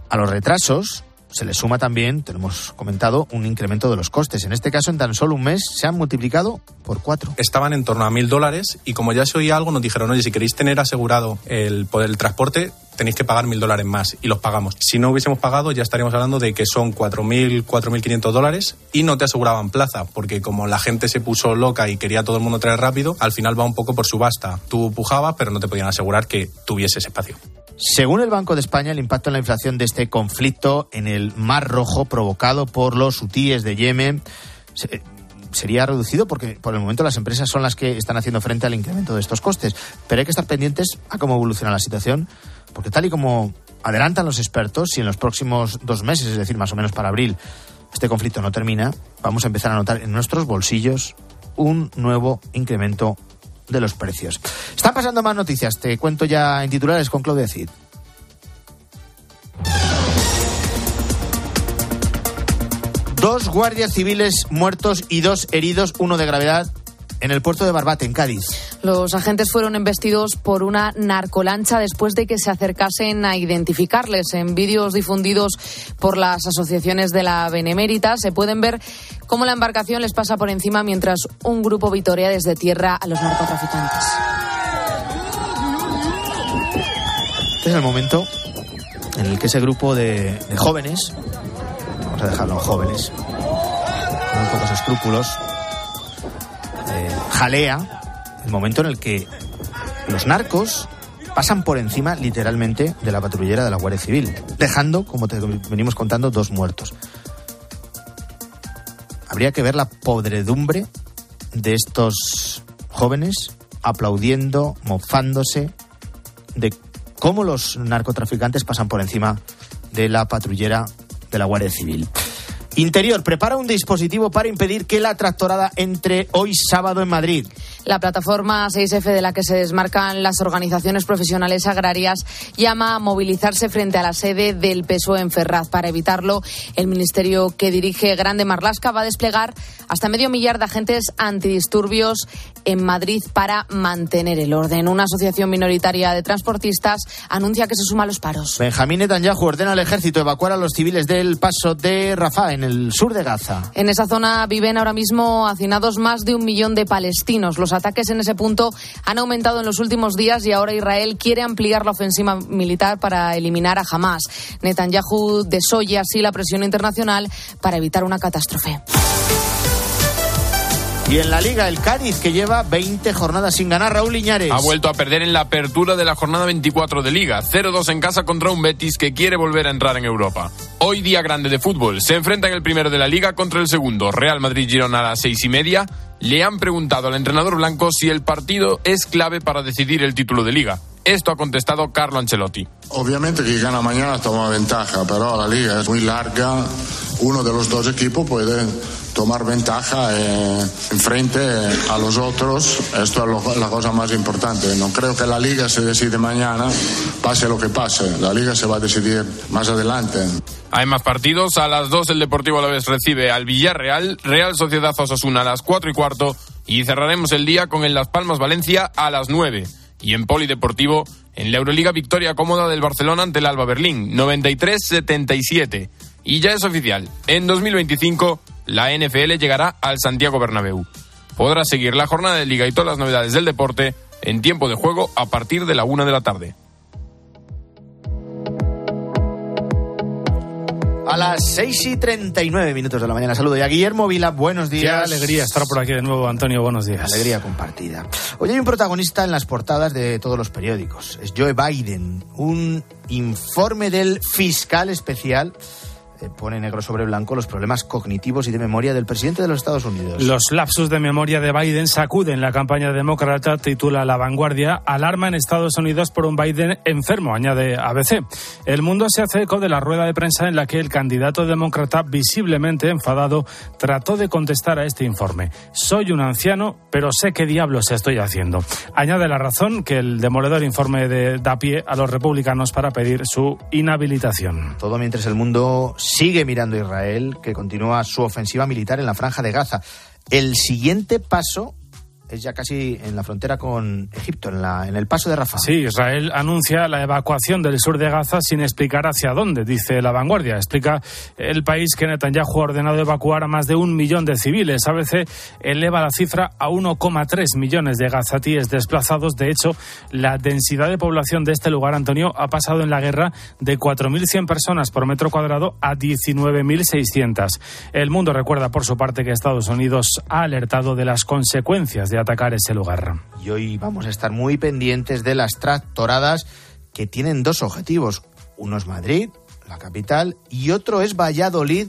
A los retrasos, se le suma también, tenemos comentado, un incremento de los costes. En este caso, en tan solo un mes, se han multiplicado por cuatro. Estaban en torno a mil dólares y como ya se oía algo, nos dijeron, oye, si queréis tener asegurado el, el transporte, tenéis que pagar mil dólares más y los pagamos. Si no hubiésemos pagado, ya estaríamos hablando de que son cuatro mil, cuatro mil quinientos dólares y no te aseguraban plaza, porque como la gente se puso loca y quería todo el mundo traer rápido, al final va un poco por subasta. Tú pujabas, pero no te podían asegurar que tuviese ese espacio. Según el Banco de España, el impacto en la inflación de este conflicto en el Mar Rojo provocado por los hutíes de Yemen sería reducido porque por el momento las empresas son las que están haciendo frente al incremento de estos costes. Pero hay que estar pendientes a cómo evoluciona la situación, porque tal y como adelantan los expertos, si en los próximos dos meses, es decir, más o menos para abril, este conflicto no termina, vamos a empezar a notar en nuestros bolsillos un nuevo incremento de los precios. Están pasando más noticias, te cuento ya en titulares con Claudia Cid. Dos guardias civiles muertos y dos heridos, uno de gravedad, en el puerto de Barbate, en Cádiz. Los agentes fueron embestidos por una narcolancha después de que se acercasen a identificarles. En vídeos difundidos por las asociaciones de la Benemérita se pueden ver cómo la embarcación les pasa por encima mientras un grupo vitorea desde tierra a los narcotraficantes. Este es el momento en el que ese grupo de, de jóvenes, vamos a dejarlo jóvenes, con pocos escrúpulos, jalea el momento en el que los narcos pasan por encima literalmente de la patrullera de la Guardia Civil, dejando, como te venimos contando, dos muertos. Habría que ver la podredumbre de estos jóvenes aplaudiendo, mofándose de cómo los narcotraficantes pasan por encima de la patrullera de la Guardia Civil. Interior prepara un dispositivo para impedir que la tractorada entre hoy sábado en Madrid. La plataforma 6F de la que se desmarcan las organizaciones profesionales agrarias llama a movilizarse frente a la sede del PSOE en Ferraz. Para evitarlo, el ministerio que dirige Grande Marlasca va a desplegar hasta medio millar de agentes antidisturbios en Madrid para mantener el orden. Una asociación minoritaria de transportistas anuncia que se suma a los paros. Benjamín Netanyahu ordena al ejército evacuar a los civiles del paso de Rafah, en el sur de Gaza. En esa zona viven ahora mismo hacinados más de un millón de palestinos. Los ataques en ese punto han aumentado en los últimos días y ahora Israel quiere ampliar la ofensiva militar para eliminar a Hamas. Netanyahu desoye así la presión internacional para evitar una catástrofe. Y en la Liga, el Cádiz, que lleva 20 jornadas sin ganar, Raúl Iñares. Ha vuelto a perder en la apertura de la jornada 24 de Liga. 0-2 en casa contra un Betis que quiere volver a entrar en Europa. Hoy día grande de fútbol. Se enfrentan el primero de la Liga contra el segundo. Real Madrid-Girona a las seis y media. Le han preguntado al entrenador blanco si el partido es clave para decidir el título de Liga. Esto ha contestado Carlo Ancelotti. Obviamente que gana mañana toma ventaja, pero la liga es muy larga. Uno de los dos equipos puede tomar ventaja eh, en frente a los otros. Esto es lo, la cosa más importante. No creo que la liga se decide mañana, pase lo que pase. La liga se va a decidir más adelante. Hay más partidos. A las 2 el Deportivo Alavés recibe al Villarreal, Real Sociedad Osasuna a las 4 y cuarto y cerraremos el día con el Las Palmas Valencia a las 9. Y en Polideportivo, en la Euroliga victoria cómoda del Barcelona ante el Alba Berlín, 93-77. Y ya es oficial, en 2025 la NFL llegará al Santiago Bernabéu. Podrá seguir la jornada de liga y todas las novedades del deporte en tiempo de juego a partir de la una de la tarde. A las 6 y 39 minutos de la mañana. Saludo ya Guillermo Vila, buenos días. Qué alegría estar por aquí de nuevo, Antonio, buenos días. Alegría compartida. Hoy hay un protagonista en las portadas de todos los periódicos. Es Joe Biden, un informe del fiscal especial pone negro sobre blanco los problemas cognitivos y de memoria del presidente de los Estados Unidos. Los lapsus de memoria de Biden sacuden la campaña demócrata, titula La Vanguardia, alarma en Estados Unidos por un Biden enfermo, añade ABC. El mundo se hace eco de la rueda de prensa en la que el candidato demócrata, visiblemente enfadado, trató de contestar a este informe. Soy un anciano, pero sé qué diablos estoy haciendo. Añade la razón que el demoledor informe de, da pie a los republicanos para pedir su inhabilitación. Todo mientras el mundo sigue mirando a Israel, que continúa su ofensiva militar en la franja de Gaza. El siguiente paso es ya casi en la frontera con Egipto, en, la, en el paso de Rafah. Sí, Israel anuncia la evacuación del sur de Gaza sin explicar hacia dónde, dice la vanguardia. Explica el país que Netanyahu ha ordenado evacuar a más de un millón de civiles. ABC eleva la cifra a 1,3 millones de gazatíes desplazados. De hecho, la densidad de población de este lugar, Antonio, ha pasado en la guerra de 4.100 personas por metro cuadrado a 19.600. El mundo recuerda, por su parte, que Estados Unidos ha alertado de las consecuencias de atacar ese lugar. Y hoy vamos a estar muy pendientes de las tractoradas que tienen dos objetivos. Uno es Madrid, la capital, y otro es Valladolid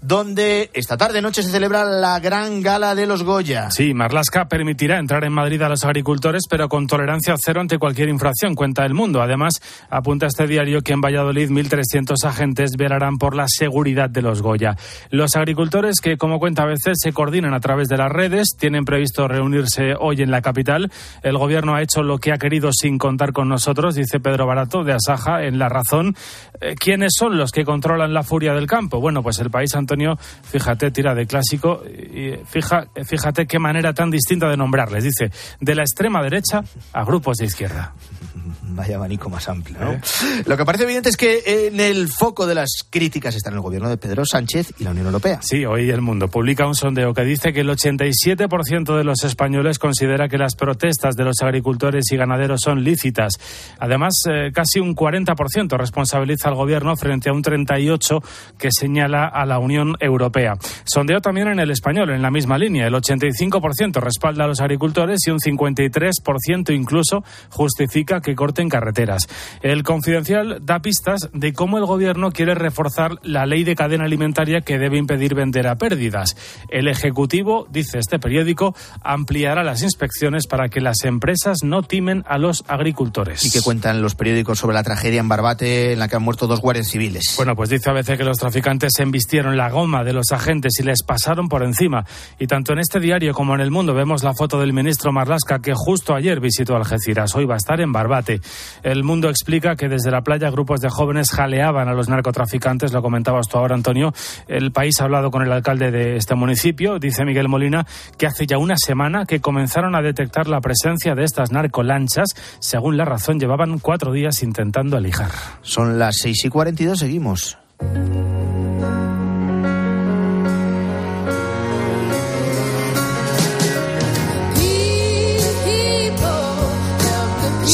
donde esta tarde noche se celebra la gran gala de los Goya. Sí, Marlasca permitirá entrar en Madrid a los agricultores, pero con tolerancia cero ante cualquier infracción, cuenta el mundo. Además, apunta este diario que en Valladolid 1.300 agentes velarán por la seguridad de los Goya. Los agricultores, que como cuenta a veces se coordinan a través de las redes, tienen previsto reunirse hoy en la capital. El gobierno ha hecho lo que ha querido sin contar con nosotros, dice Pedro Barato de Asaja en La Razón. Eh, ¿Quiénes son los que controlan la furia del campo? Bueno, pues el país, Antonio fíjate, tira de clásico y fija, fíjate qué manera tan distinta de nombrarles. Dice, de la extrema derecha a grupos de izquierda. Vaya abanico más amplio, ¿no? Lo que parece evidente es que en el foco de las críticas está el gobierno de Pedro Sánchez y la Unión Europea. Sí, hoy El Mundo publica un sondeo que dice que el 87% de los españoles considera que las protestas de los agricultores y ganaderos son lícitas. Además, eh, casi un 40% responsabiliza al gobierno frente a un 38% que señala a la Unión Europea. Sondeo también en el español, en la misma línea. El 85% respalda a los agricultores y un 53% incluso justifica que corten carreteras. El Confidencial da pistas de cómo el gobierno quiere reforzar la ley de cadena alimentaria que debe impedir vender a pérdidas. El Ejecutivo, dice este periódico, ampliará las inspecciones para que las empresas no timen a los agricultores. ¿Y qué cuentan los periódicos sobre la tragedia en Barbate en la que han muerto dos guardias civiles? Bueno, pues dice a veces que los traficantes se embistieron la goma de los agentes y les pasaron por encima. Y tanto en este diario como en el mundo vemos la foto del ministro Marlasca que justo ayer visitó Algeciras. Hoy va a estar en Barbate. El mundo explica que desde la playa grupos de jóvenes jaleaban a los narcotraficantes, lo comentabas tú ahora, Antonio. El país ha hablado con el alcalde de este municipio, dice Miguel Molina, que hace ya una semana que comenzaron a detectar la presencia de estas narcolanchas. Según la razón, llevaban cuatro días intentando alijar. Son las seis y cuarenta y dos, seguimos.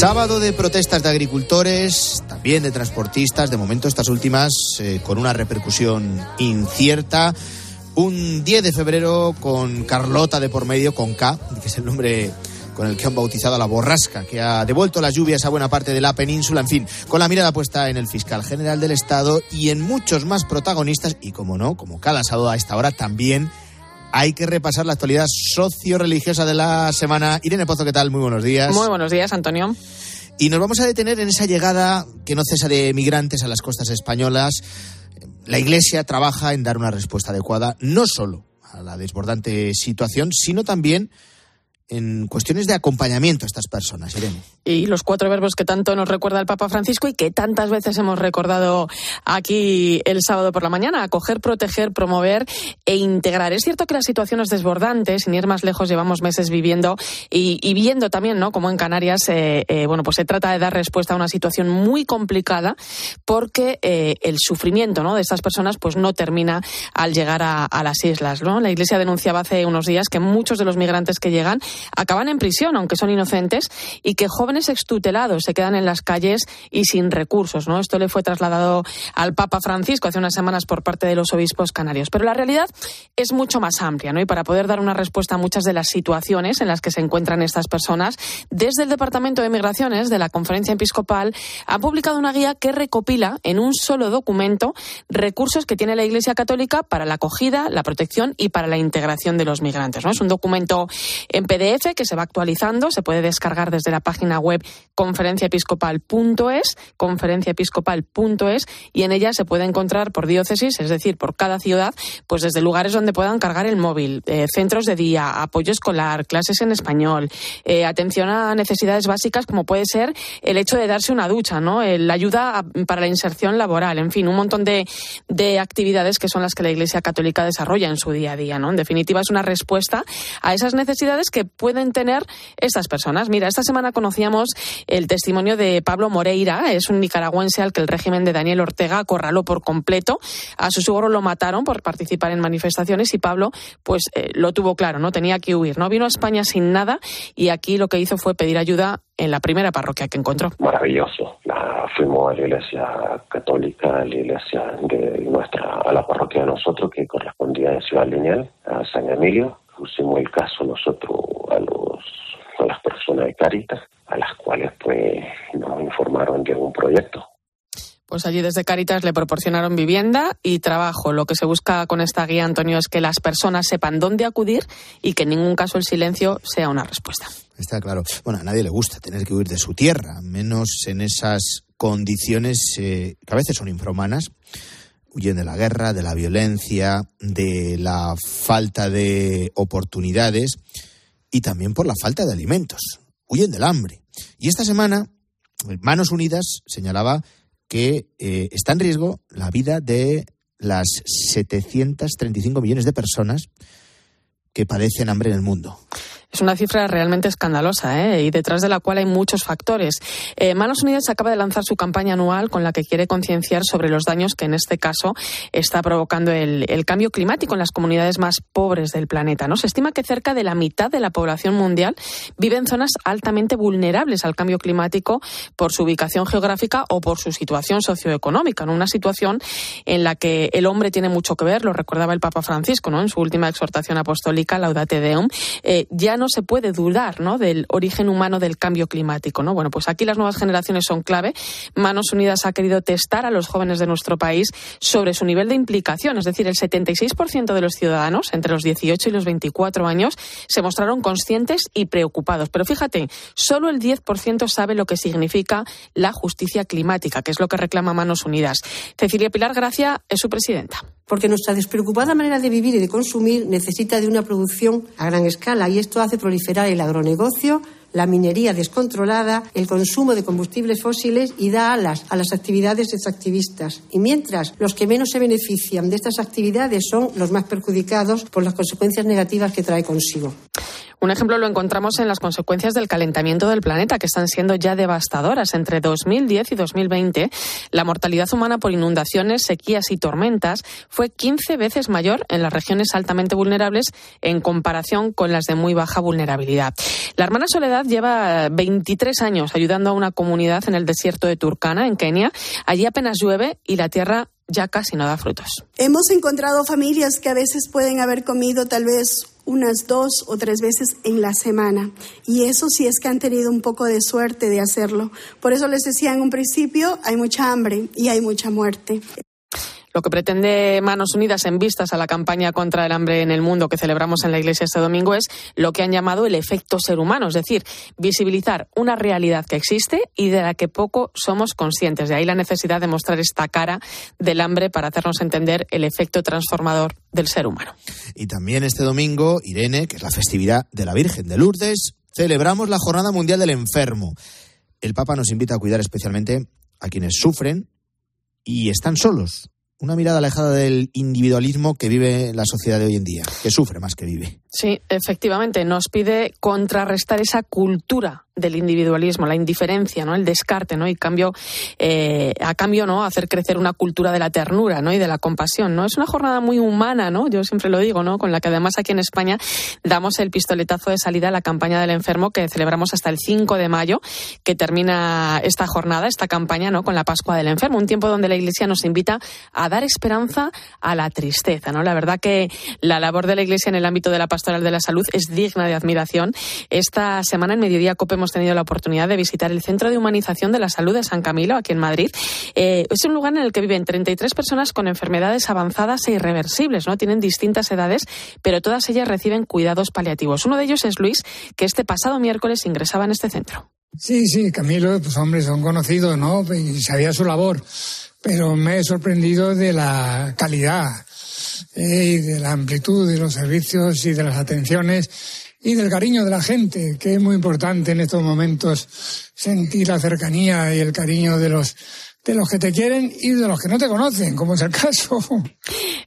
Sábado de protestas de agricultores, también de transportistas, de momento estas últimas eh, con una repercusión incierta. Un 10 de febrero con Carlota de por medio, con K, que es el nombre con el que han bautizado a la borrasca, que ha devuelto las lluvias a buena parte de la península, en fin, con la mirada puesta en el fiscal general del Estado y en muchos más protagonistas, y como no, como cada sábado a esta hora también hay que repasar la actualidad socio-religiosa de la semana. Irene Pozo, ¿qué tal? Muy buenos días. Muy buenos días, Antonio. Y nos vamos a detener en esa llegada que no cesa de migrantes a las costas españolas. La Iglesia trabaja en dar una respuesta adecuada, no solo a la desbordante situación, sino también en cuestiones de acompañamiento a estas personas, Irene. Y los cuatro verbos que tanto nos recuerda el Papa Francisco y que tantas veces hemos recordado aquí el sábado por la mañana, acoger, proteger, promover e integrar. Es cierto que las situaciones desbordantes, sin ir más lejos, llevamos meses viviendo y, viendo también, ¿no? Como en Canarias, eh, eh, bueno, pues se trata de dar respuesta a una situación muy complicada porque eh, el sufrimiento, ¿no? De estas personas, pues no termina al llegar a, a las islas, ¿no? La Iglesia denunciaba hace unos días que muchos de los migrantes que llegan acaban en prisión, aunque son inocentes, y que jóvenes extutelados se quedan en las calles y sin recursos. ¿no? Esto le fue trasladado al Papa Francisco hace unas semanas por parte de los obispos canarios. Pero la realidad es mucho más amplia, ¿no? Y para poder dar una respuesta a muchas de las situaciones en las que se encuentran estas personas, desde el Departamento de Migraciones de la Conferencia Episcopal ha publicado una guía que recopila en un solo documento recursos que tiene la Iglesia Católica para la acogida, la protección y para la integración de los migrantes. ¿no? Es un documento en PDF que se va actualizando, se puede descargar desde la página web conferenciaepiscopal.es, conferenciaepiscopal.es y en ella se puede encontrar por diócesis, es decir, por cada ciudad, pues desde lugares donde puedan cargar el móvil, eh, centros de día, apoyo escolar, clases en español, eh, atención a necesidades básicas como puede ser el hecho de darse una ducha, ¿no? la ayuda para la inserción laboral, en fin, un montón de, de actividades que son las que la Iglesia Católica desarrolla en su día a día, ¿no? En definitiva, es una respuesta a esas necesidades que pueden tener estas personas. Mira, esta semana conocíamos el testimonio de Pablo Moreira, es un nicaragüense al que el régimen de Daniel Ortega acorraló por completo. A su suegro lo mataron por participar en manifestaciones y Pablo, pues eh, lo tuvo claro, ¿no? Tenía que huir, ¿no? Vino a España sin nada y aquí lo que hizo fue pedir ayuda en la primera parroquia que encontró. Maravilloso. La, fuimos a la iglesia católica, a la iglesia de nuestra, a la parroquia de nosotros que correspondía a Ciudad Lineal, a San Emilio. Pusimos el caso nosotros a los a las personas de Caritas, a las cuales pues nos informaron de un proyecto pues allí desde Caritas le proporcionaron vivienda y trabajo. Lo que se busca con esta guía, Antonio, es que las personas sepan dónde acudir y que en ningún caso el silencio sea una respuesta. Está claro. Bueno, a nadie le gusta tener que huir de su tierra, menos en esas condiciones eh, que a veces son infrahumanas. Huyen de la guerra, de la violencia, de la falta de oportunidades y también por la falta de alimentos. Huyen del hambre. Y esta semana, Manos Unidas señalaba que eh, está en riesgo la vida de las 735 millones de personas que padecen hambre en el mundo. Es una cifra realmente escandalosa ¿eh? y detrás de la cual hay muchos factores. Eh, Manos Unidas acaba de lanzar su campaña anual con la que quiere concienciar sobre los daños que en este caso está provocando el, cambio climático en las comunidades más pobres del planeta. ¿no? Se estima que cerca de la mitad de la población mundial vive en zonas altamente vulnerables al cambio climático por su ubicación geográfica o por su situación socioeconómica. ¿no? Una situación en la que el hombre tiene mucho que ver, lo recordaba el Papa Francisco ¿no? en su última exhortación apostólica, Laudate Deum. Eh, ya no se puede dudar ¿no? del origen humano del cambio climático. ¿no? Bueno, pues aquí las nuevas generaciones son clave. Manos Unidas ha querido testar a los jóvenes de nuestro país sobre su nivel de implicación. Es decir, el 76% de los ciudadanos entre los 18 y los 24 años se mostraron conscientes y preocupados. Pero fíjate, solo el 10% sabe lo que significa la justicia climática, que es lo que reclama Manos Unidas. Cecilia Pilar Gracia es su presidenta porque nuestra despreocupada manera de vivir y de consumir necesita de una producción a gran escala y esto hace proliferar el agronegocio, la minería descontrolada, el consumo de combustibles fósiles y da alas a las actividades extractivistas. Y mientras los que menos se benefician de estas actividades son los más perjudicados por las consecuencias negativas que trae consigo. Un ejemplo lo encontramos en las consecuencias del calentamiento del planeta, que están siendo ya devastadoras. Entre 2010 y 2020, la mortalidad humana por inundaciones, sequías y tormentas fue 15 veces mayor en las regiones altamente vulnerables en comparación con las de muy baja vulnerabilidad. La hermana Soledad lleva 23 años ayudando a una comunidad en el desierto de Turkana, en Kenia. Allí apenas llueve y la tierra ya casi no da frutos. Hemos encontrado familias que a veces pueden haber comido tal vez unas dos o tres veces en la semana. Y eso sí es que han tenido un poco de suerte de hacerlo. Por eso les decía en un principio, hay mucha hambre y hay mucha muerte. Lo que pretende Manos Unidas en vistas a la campaña contra el hambre en el mundo que celebramos en la Iglesia este domingo es lo que han llamado el efecto ser humano, es decir, visibilizar una realidad que existe y de la que poco somos conscientes. De ahí la necesidad de mostrar esta cara del hambre para hacernos entender el efecto transformador del ser humano. Y también este domingo, Irene, que es la festividad de la Virgen de Lourdes, celebramos la Jornada Mundial del Enfermo. El Papa nos invita a cuidar especialmente a quienes sufren y están solos una mirada alejada del individualismo que vive la sociedad de hoy en día, que sufre más que vive. Sí, efectivamente, nos pide contrarrestar esa cultura del individualismo, la indiferencia, ¿no? El descarte, ¿no? Y cambio, eh, a cambio, ¿no? Hacer crecer una cultura de la ternura, ¿no? Y de la compasión, ¿no? Es una jornada muy humana, ¿no? Yo siempre lo digo, ¿no? Con la que además aquí en España damos el pistoletazo de salida a la campaña del enfermo que celebramos hasta el 5 de mayo, que termina esta jornada, esta campaña, ¿no? Con la Pascua del Enfermo, un tiempo donde la Iglesia nos invita a dar esperanza a la tristeza, ¿no? La verdad que la labor de la Iglesia en el ámbito de la pastoral de la salud es digna de admiración. Esta semana en Mediodía COPE hemos tenido la oportunidad de visitar el Centro de Humanización de la Salud de San Camilo, aquí en Madrid. Eh, es un lugar en el que viven 33 personas con enfermedades avanzadas e irreversibles, ¿no? Tienen distintas edades, pero todas ellas reciben cuidados paliativos. Uno de ellos es Luis, que este pasado miércoles ingresaba en este centro. Sí, sí, Camilo, pues hombre, son conocidos, ¿no? Y sabía su labor, pero me he sorprendido de la calidad eh, y de la amplitud de los servicios y de las atenciones y del cariño de la gente, que es muy importante en estos momentos sentir la cercanía y el cariño de los de los que te quieren y de los que no te conocen, como es el caso.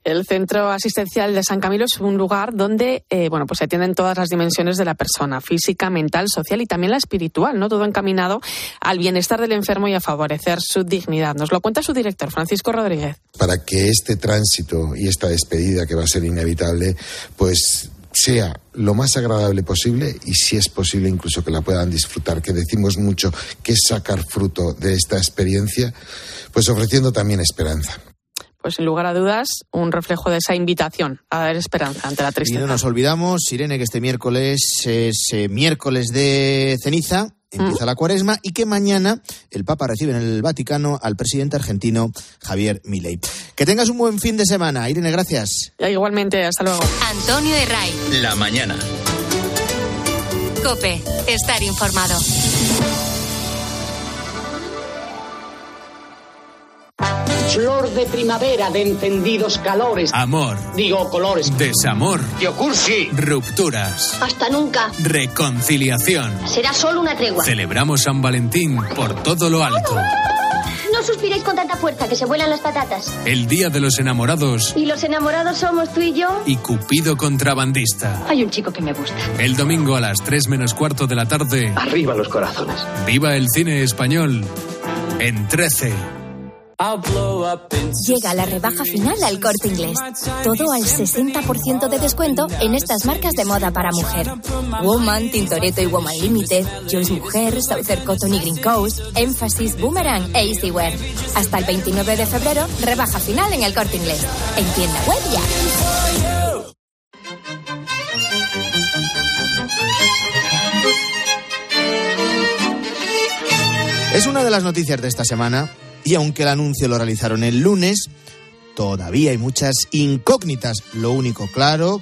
El Centro Asistencial de San Camilo es un lugar donde, eh, bueno, pues se atienden todas las dimensiones de la persona, física, mental, social y también la espiritual, ¿no? Todo encaminado al bienestar del enfermo y a favorecer su dignidad. Nos lo cuenta su director, Francisco Rodríguez. Para que este tránsito y esta despedida, que va a ser inevitable, pues sea lo más agradable posible y si es posible incluso que la puedan disfrutar, que decimos mucho que es sacar fruto de esta experiencia, pues ofreciendo también esperanza. Pues sin lugar a dudas, un reflejo de esa invitación a dar esperanza ante la tristeza. Y no nos olvidamos, Irene, que este miércoles es eh, miércoles de ceniza empieza Mm. la cuaresma y que mañana el Papa recibe en el Vaticano al presidente argentino Javier Milei. Que tengas un buen fin de semana. Irene, gracias. Igualmente, hasta luego. Antonio de Ray. La mañana. Cope, estar informado. Flor de primavera de encendidos calores. Amor. Digo, colores. Desamor. Yocursi. Rupturas. Hasta nunca. Reconciliación. Será solo una tregua. Celebramos San Valentín por todo lo alto. No suspiréis con tanta fuerza que se vuelan las patatas. El Día de los Enamorados Y los enamorados somos tú y yo. y Cupido contrabandista. Hay un chico que me gusta. El domingo a las 3 menos cuarto de la tarde. Arriba los corazones. Viva el cine español en 13. Llega la rebaja final al corte inglés. Todo al 60% de descuento en estas marcas de moda para mujer. Woman, Tintoretto y Woman Limited, Joyce Mujer, Southern Cotton y Green Coast, Emphasis, Boomerang e Easywear. Hasta el 29 de febrero, rebaja final en el corte inglés. En tienda web ya. Es una de las noticias de esta semana y aunque el anuncio lo realizaron el lunes, todavía hay muchas incógnitas. Lo único claro,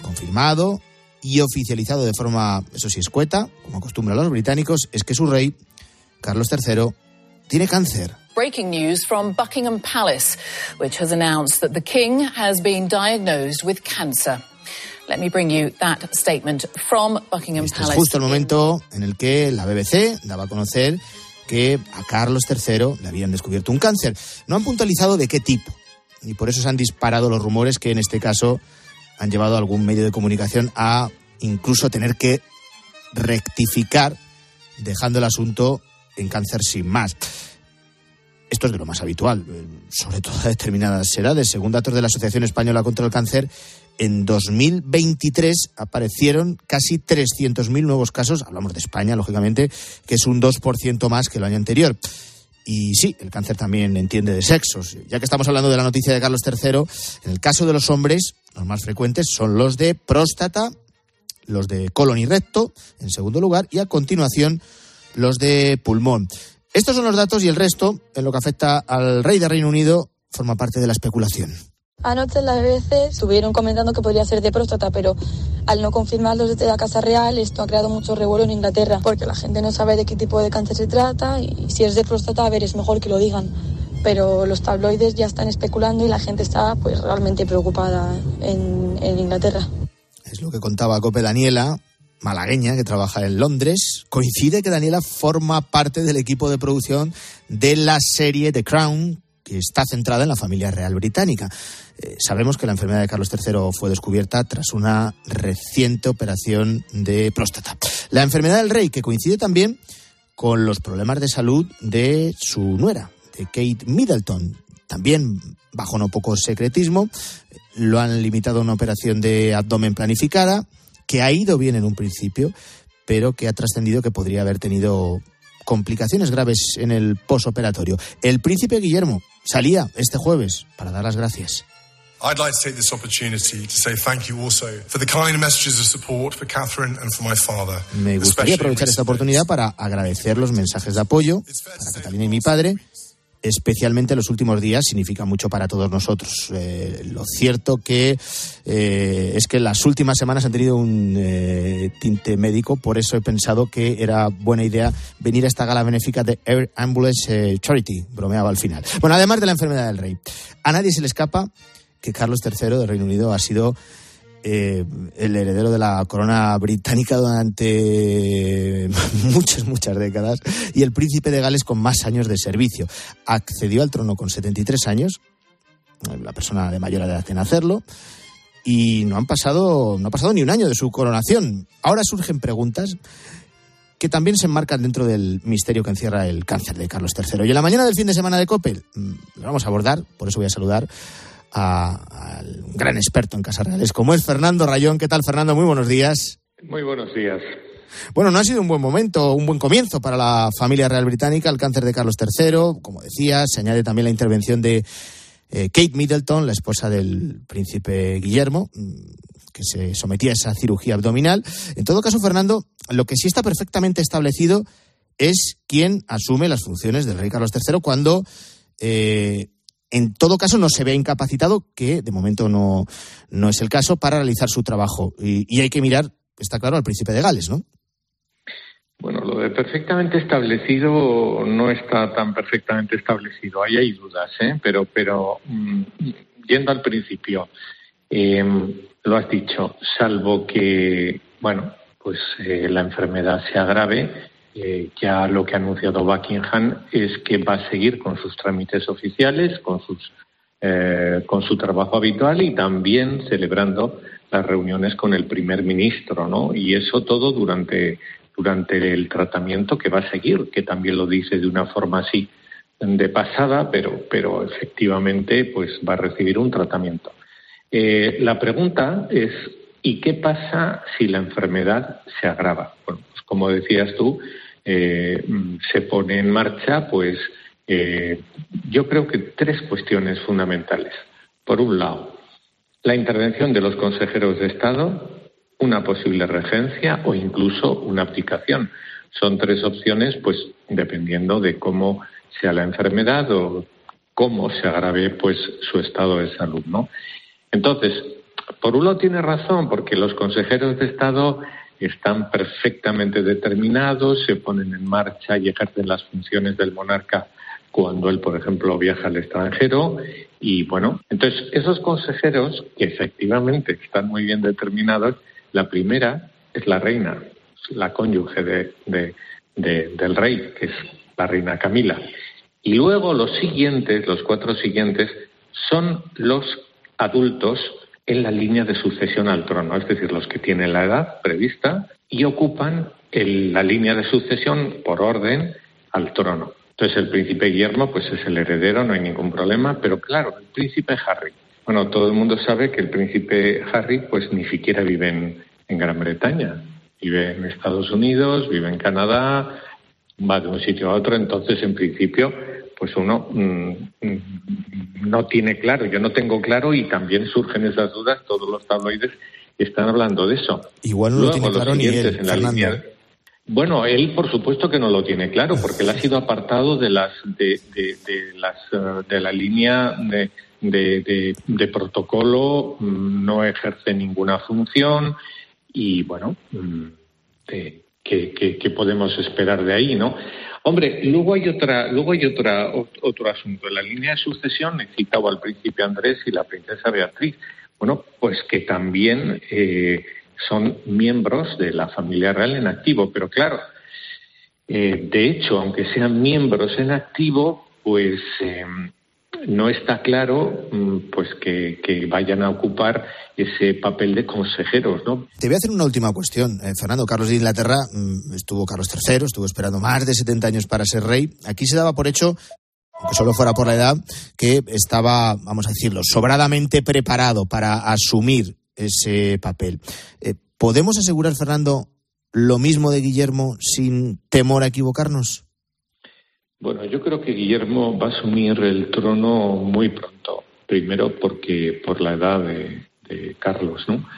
confirmado y oficializado de forma, eso sí, escueta, como acostumbran los británicos, es que su rey, Carlos III, tiene cáncer. Breaking news from Buckingham Palace, which has announced that the King has been diagnosed with cancer. Let me bring you that statement from Buckingham Es Palace. justo el momento en el que la BBC daba a conocer que a Carlos III le habían descubierto un cáncer. No han puntualizado de qué tipo, y por eso se han disparado los rumores que en este caso han llevado a algún medio de comunicación a incluso tener que rectificar, dejando el asunto en cáncer sin más. Esto es de lo más habitual, eh, sobre todo a determinadas edades. Según datos de la Asociación Española contra el Cáncer, en 2023 aparecieron casi 300.000 nuevos casos, hablamos de España, lógicamente, que es un 2% más que el año anterior. Y sí, el cáncer también entiende de sexos. Ya que estamos hablando de la noticia de Carlos III, en el caso de los hombres, los más frecuentes son los de próstata, los de colon y recto, en segundo lugar, y a continuación los de pulmón. Estos son los datos y el resto, en lo que afecta al rey de Reino Unido, forma parte de la especulación. Anoche en la BBC estuvieron comentando que podría ser de próstata, pero al no confirmarlo desde la Casa Real, esto ha creado mucho revuelo en Inglaterra, porque la gente no sabe de qué tipo de cáncer se trata y si es de próstata, a ver, es mejor que lo digan. Pero los tabloides ya están especulando y la gente está pues realmente preocupada en, en Inglaterra. Es lo que contaba Cope Daniela, malagueña, que trabaja en Londres. Coincide que Daniela forma parte del equipo de producción de la serie The Crown, que está centrada en la familia real británica. Eh, sabemos que la enfermedad de Carlos III fue descubierta tras una reciente operación de próstata. La enfermedad del rey, que coincide también con los problemas de salud de su nuera, de Kate Middleton, también bajo no poco secretismo. Lo han limitado a una operación de abdomen planificada, que ha ido bien en un principio, pero que ha trascendido que podría haber tenido complicaciones graves en el posoperatorio. El príncipe Guillermo salía este jueves para dar las gracias. I'd like to take this opportunity to say thank you also for the kind messages of support for Catherine and for my father. Me gustaría aprovechar esta oportunidad para agradecer los mensajes de apoyo para Catalina y mi padre especialmente en los últimos días, significa mucho para todos nosotros. Eh, lo cierto que eh, es que las últimas semanas han tenido un eh, tinte médico, por eso he pensado que era buena idea venir a esta gala benéfica de Air Ambulance Charity, bromeaba al final. Bueno, además de la enfermedad del rey, a nadie se le escapa que Carlos III del Reino Unido ha sido eh, el heredero de la corona británica durante muchas, muchas décadas y el príncipe de Gales con más años de servicio. Accedió al trono con 73 años, la persona de mayor edad en hacerlo, y no han pasado, no ha pasado ni un año de su coronación. Ahora surgen preguntas que también se enmarcan dentro del misterio que encierra el cáncer de Carlos III. Y en la mañana del fin de semana de Coppel mm, lo vamos a abordar, por eso voy a saludar al gran experto en Casas Reales, como es Fernando Rayón. ¿Qué tal, Fernando? Muy buenos días. Muy buenos días. Bueno, no ha sido un buen momento, un buen comienzo para la familia real británica, el cáncer de Carlos III, como decía, se añade también la intervención de eh, Kate Middleton, la esposa del príncipe Guillermo, mm, que se sometía a esa cirugía abdominal. En todo caso, Fernando, lo que sí está perfectamente establecido es quién asume las funciones del rey Carlos III cuando eh, en todo caso no se ve incapacitado, que de momento no, no es el caso, para realizar su trabajo. Y, hay que mirar, está claro, al príncipe de Gales, ¿no? Bueno, lo de perfectamente establecido no está tan perfectamente establecido. Ahí hay dudas, ¿eh? Pero, pero mm, yendo al principio, em, lo has dicho, salvo que, bueno, pues eh, la enfermedad se agrave, eh, ya lo que ha anunciado Buckingham es que va a seguir con sus trámites oficiales, con, sus, eh, con su trabajo habitual y también celebrando las reuniones con el primer ministro, ¿no? Y eso todo durante, durante el tratamiento que va a seguir, que también lo dice de una forma así de pasada, pero, pero efectivamente pues va a recibir un tratamiento. Eh, la pregunta es, ¿y qué pasa si la enfermedad se agrava? Bueno, como decías tú, eh, se pone en marcha, pues eh, yo creo que tres cuestiones fundamentales. Por un lado, la intervención de los consejeros de Estado, una posible regencia o incluso una abdicación. Son tres opciones, pues dependiendo de cómo sea la enfermedad o cómo se agrave pues su estado de salud, ¿no? Entonces, por un lado tiene razón, porque los consejeros de Estado están perfectamente determinados, se ponen en marcha y ejercen las funciones del monarca cuando él, por ejemplo, viaja al extranjero. Y bueno, entonces esos consejeros que efectivamente están muy bien determinados, la primera es la reina, la cónyuge de, del rey, que es la reina Camila. Y luego los siguientes, los cuatro siguientes, son los adultos en la línea de sucesión al trono, es decir, los que tienen la edad prevista y ocupan la línea de sucesión por orden al trono. Entonces el príncipe Guillermo pues es el heredero, no hay ningún problema, pero claro, el príncipe Harry. Bueno, todo el mundo sabe que el príncipe Harry pues ni siquiera vive en, en Gran Bretaña, vive en Estados Unidos, vive en Canadá, va de un sitio a otro, entonces en principio pues uno mm, mm, no tiene claro, yo no tengo claro y también surgen esas dudas, todos los tabloides están hablando de eso. Igual no lo tiene claro ni él, en bueno, él por supuesto que no lo tiene claro, porque él ha sido apartado de las de, las eh, de la línea de, de, protocolo, mm, no ejerce ninguna función y bueno, ¿qué, qué podemos esperar de ahí, no? Hombre, luego hay otra, luego hay otra, otro asunto. La línea de sucesión he citado al príncipe Andrés y la princesa Beatriz. Bueno, pues que también eh, son miembros de la familia real en activo, pero claro, eh, de hecho, aunque sean miembros en activo, pues eh, no está claro mm, pues que, vayan a ocupar ese papel de consejeros, ¿no? Te voy a hacer una última cuestión. Eh, Fernando Carlos de Inglaterra mm, estuvo Carlos III, estuvo esperando más de 70 años para ser rey. Aquí se daba por hecho aunque solo fuera por la edad, que estaba, vamos a decirlo, sobradamente preparado para asumir ese papel. Eh, ¿Podemos asegurar, Fernando, lo mismo de Guillermo sin temor a equivocarnos? Bueno, yo creo que Guillermo va a asumir el trono muy pronto. Primero porque por la edad de, Carlos, ¿no?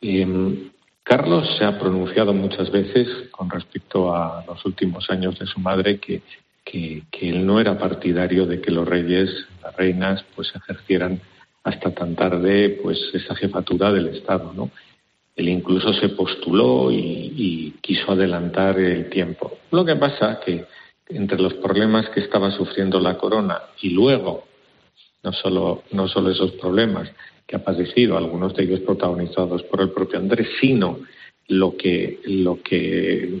Em, Carlos se ha pronunciado muchas veces con respecto a los últimos años de su madre que, que, él no era partidario de que los reyes, las reinas, pues ejercieran hasta tan tarde pues esa jefatura del Estado, ¿no? Él incluso se postuló y, y quiso adelantar el tiempo. Lo que pasa que entre los problemas que estaba sufriendo la corona y luego, no solo, no solo esos problemas que ha padecido, algunos de ellos protagonizados por el propio Andrés, sino lo que, lo que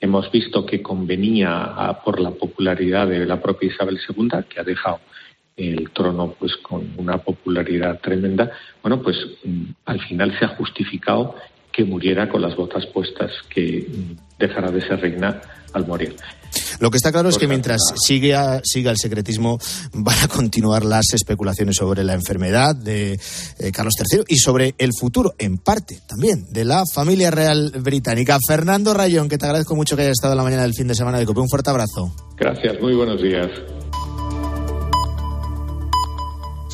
hemos visto que convenía por la popularidad de la propia Isabel II, que ha dejado el trono pues con una popularidad tremenda, bueno, pues mm, al final se ha justificado que muriera con las botas puestas, que mm, dejará de ser reina al morir. Lo que está claro es que mientras siga, siga el secretismo, van a continuar las especulaciones sobre la enfermedad de eh, Carlos III y sobre el futuro, en parte también, de la familia real británica. Fernando Rayón, que te agradezco mucho que hayas estado en la mañana del fin de semana de COPE. Un fuerte abrazo. Gracias, muy buenos días.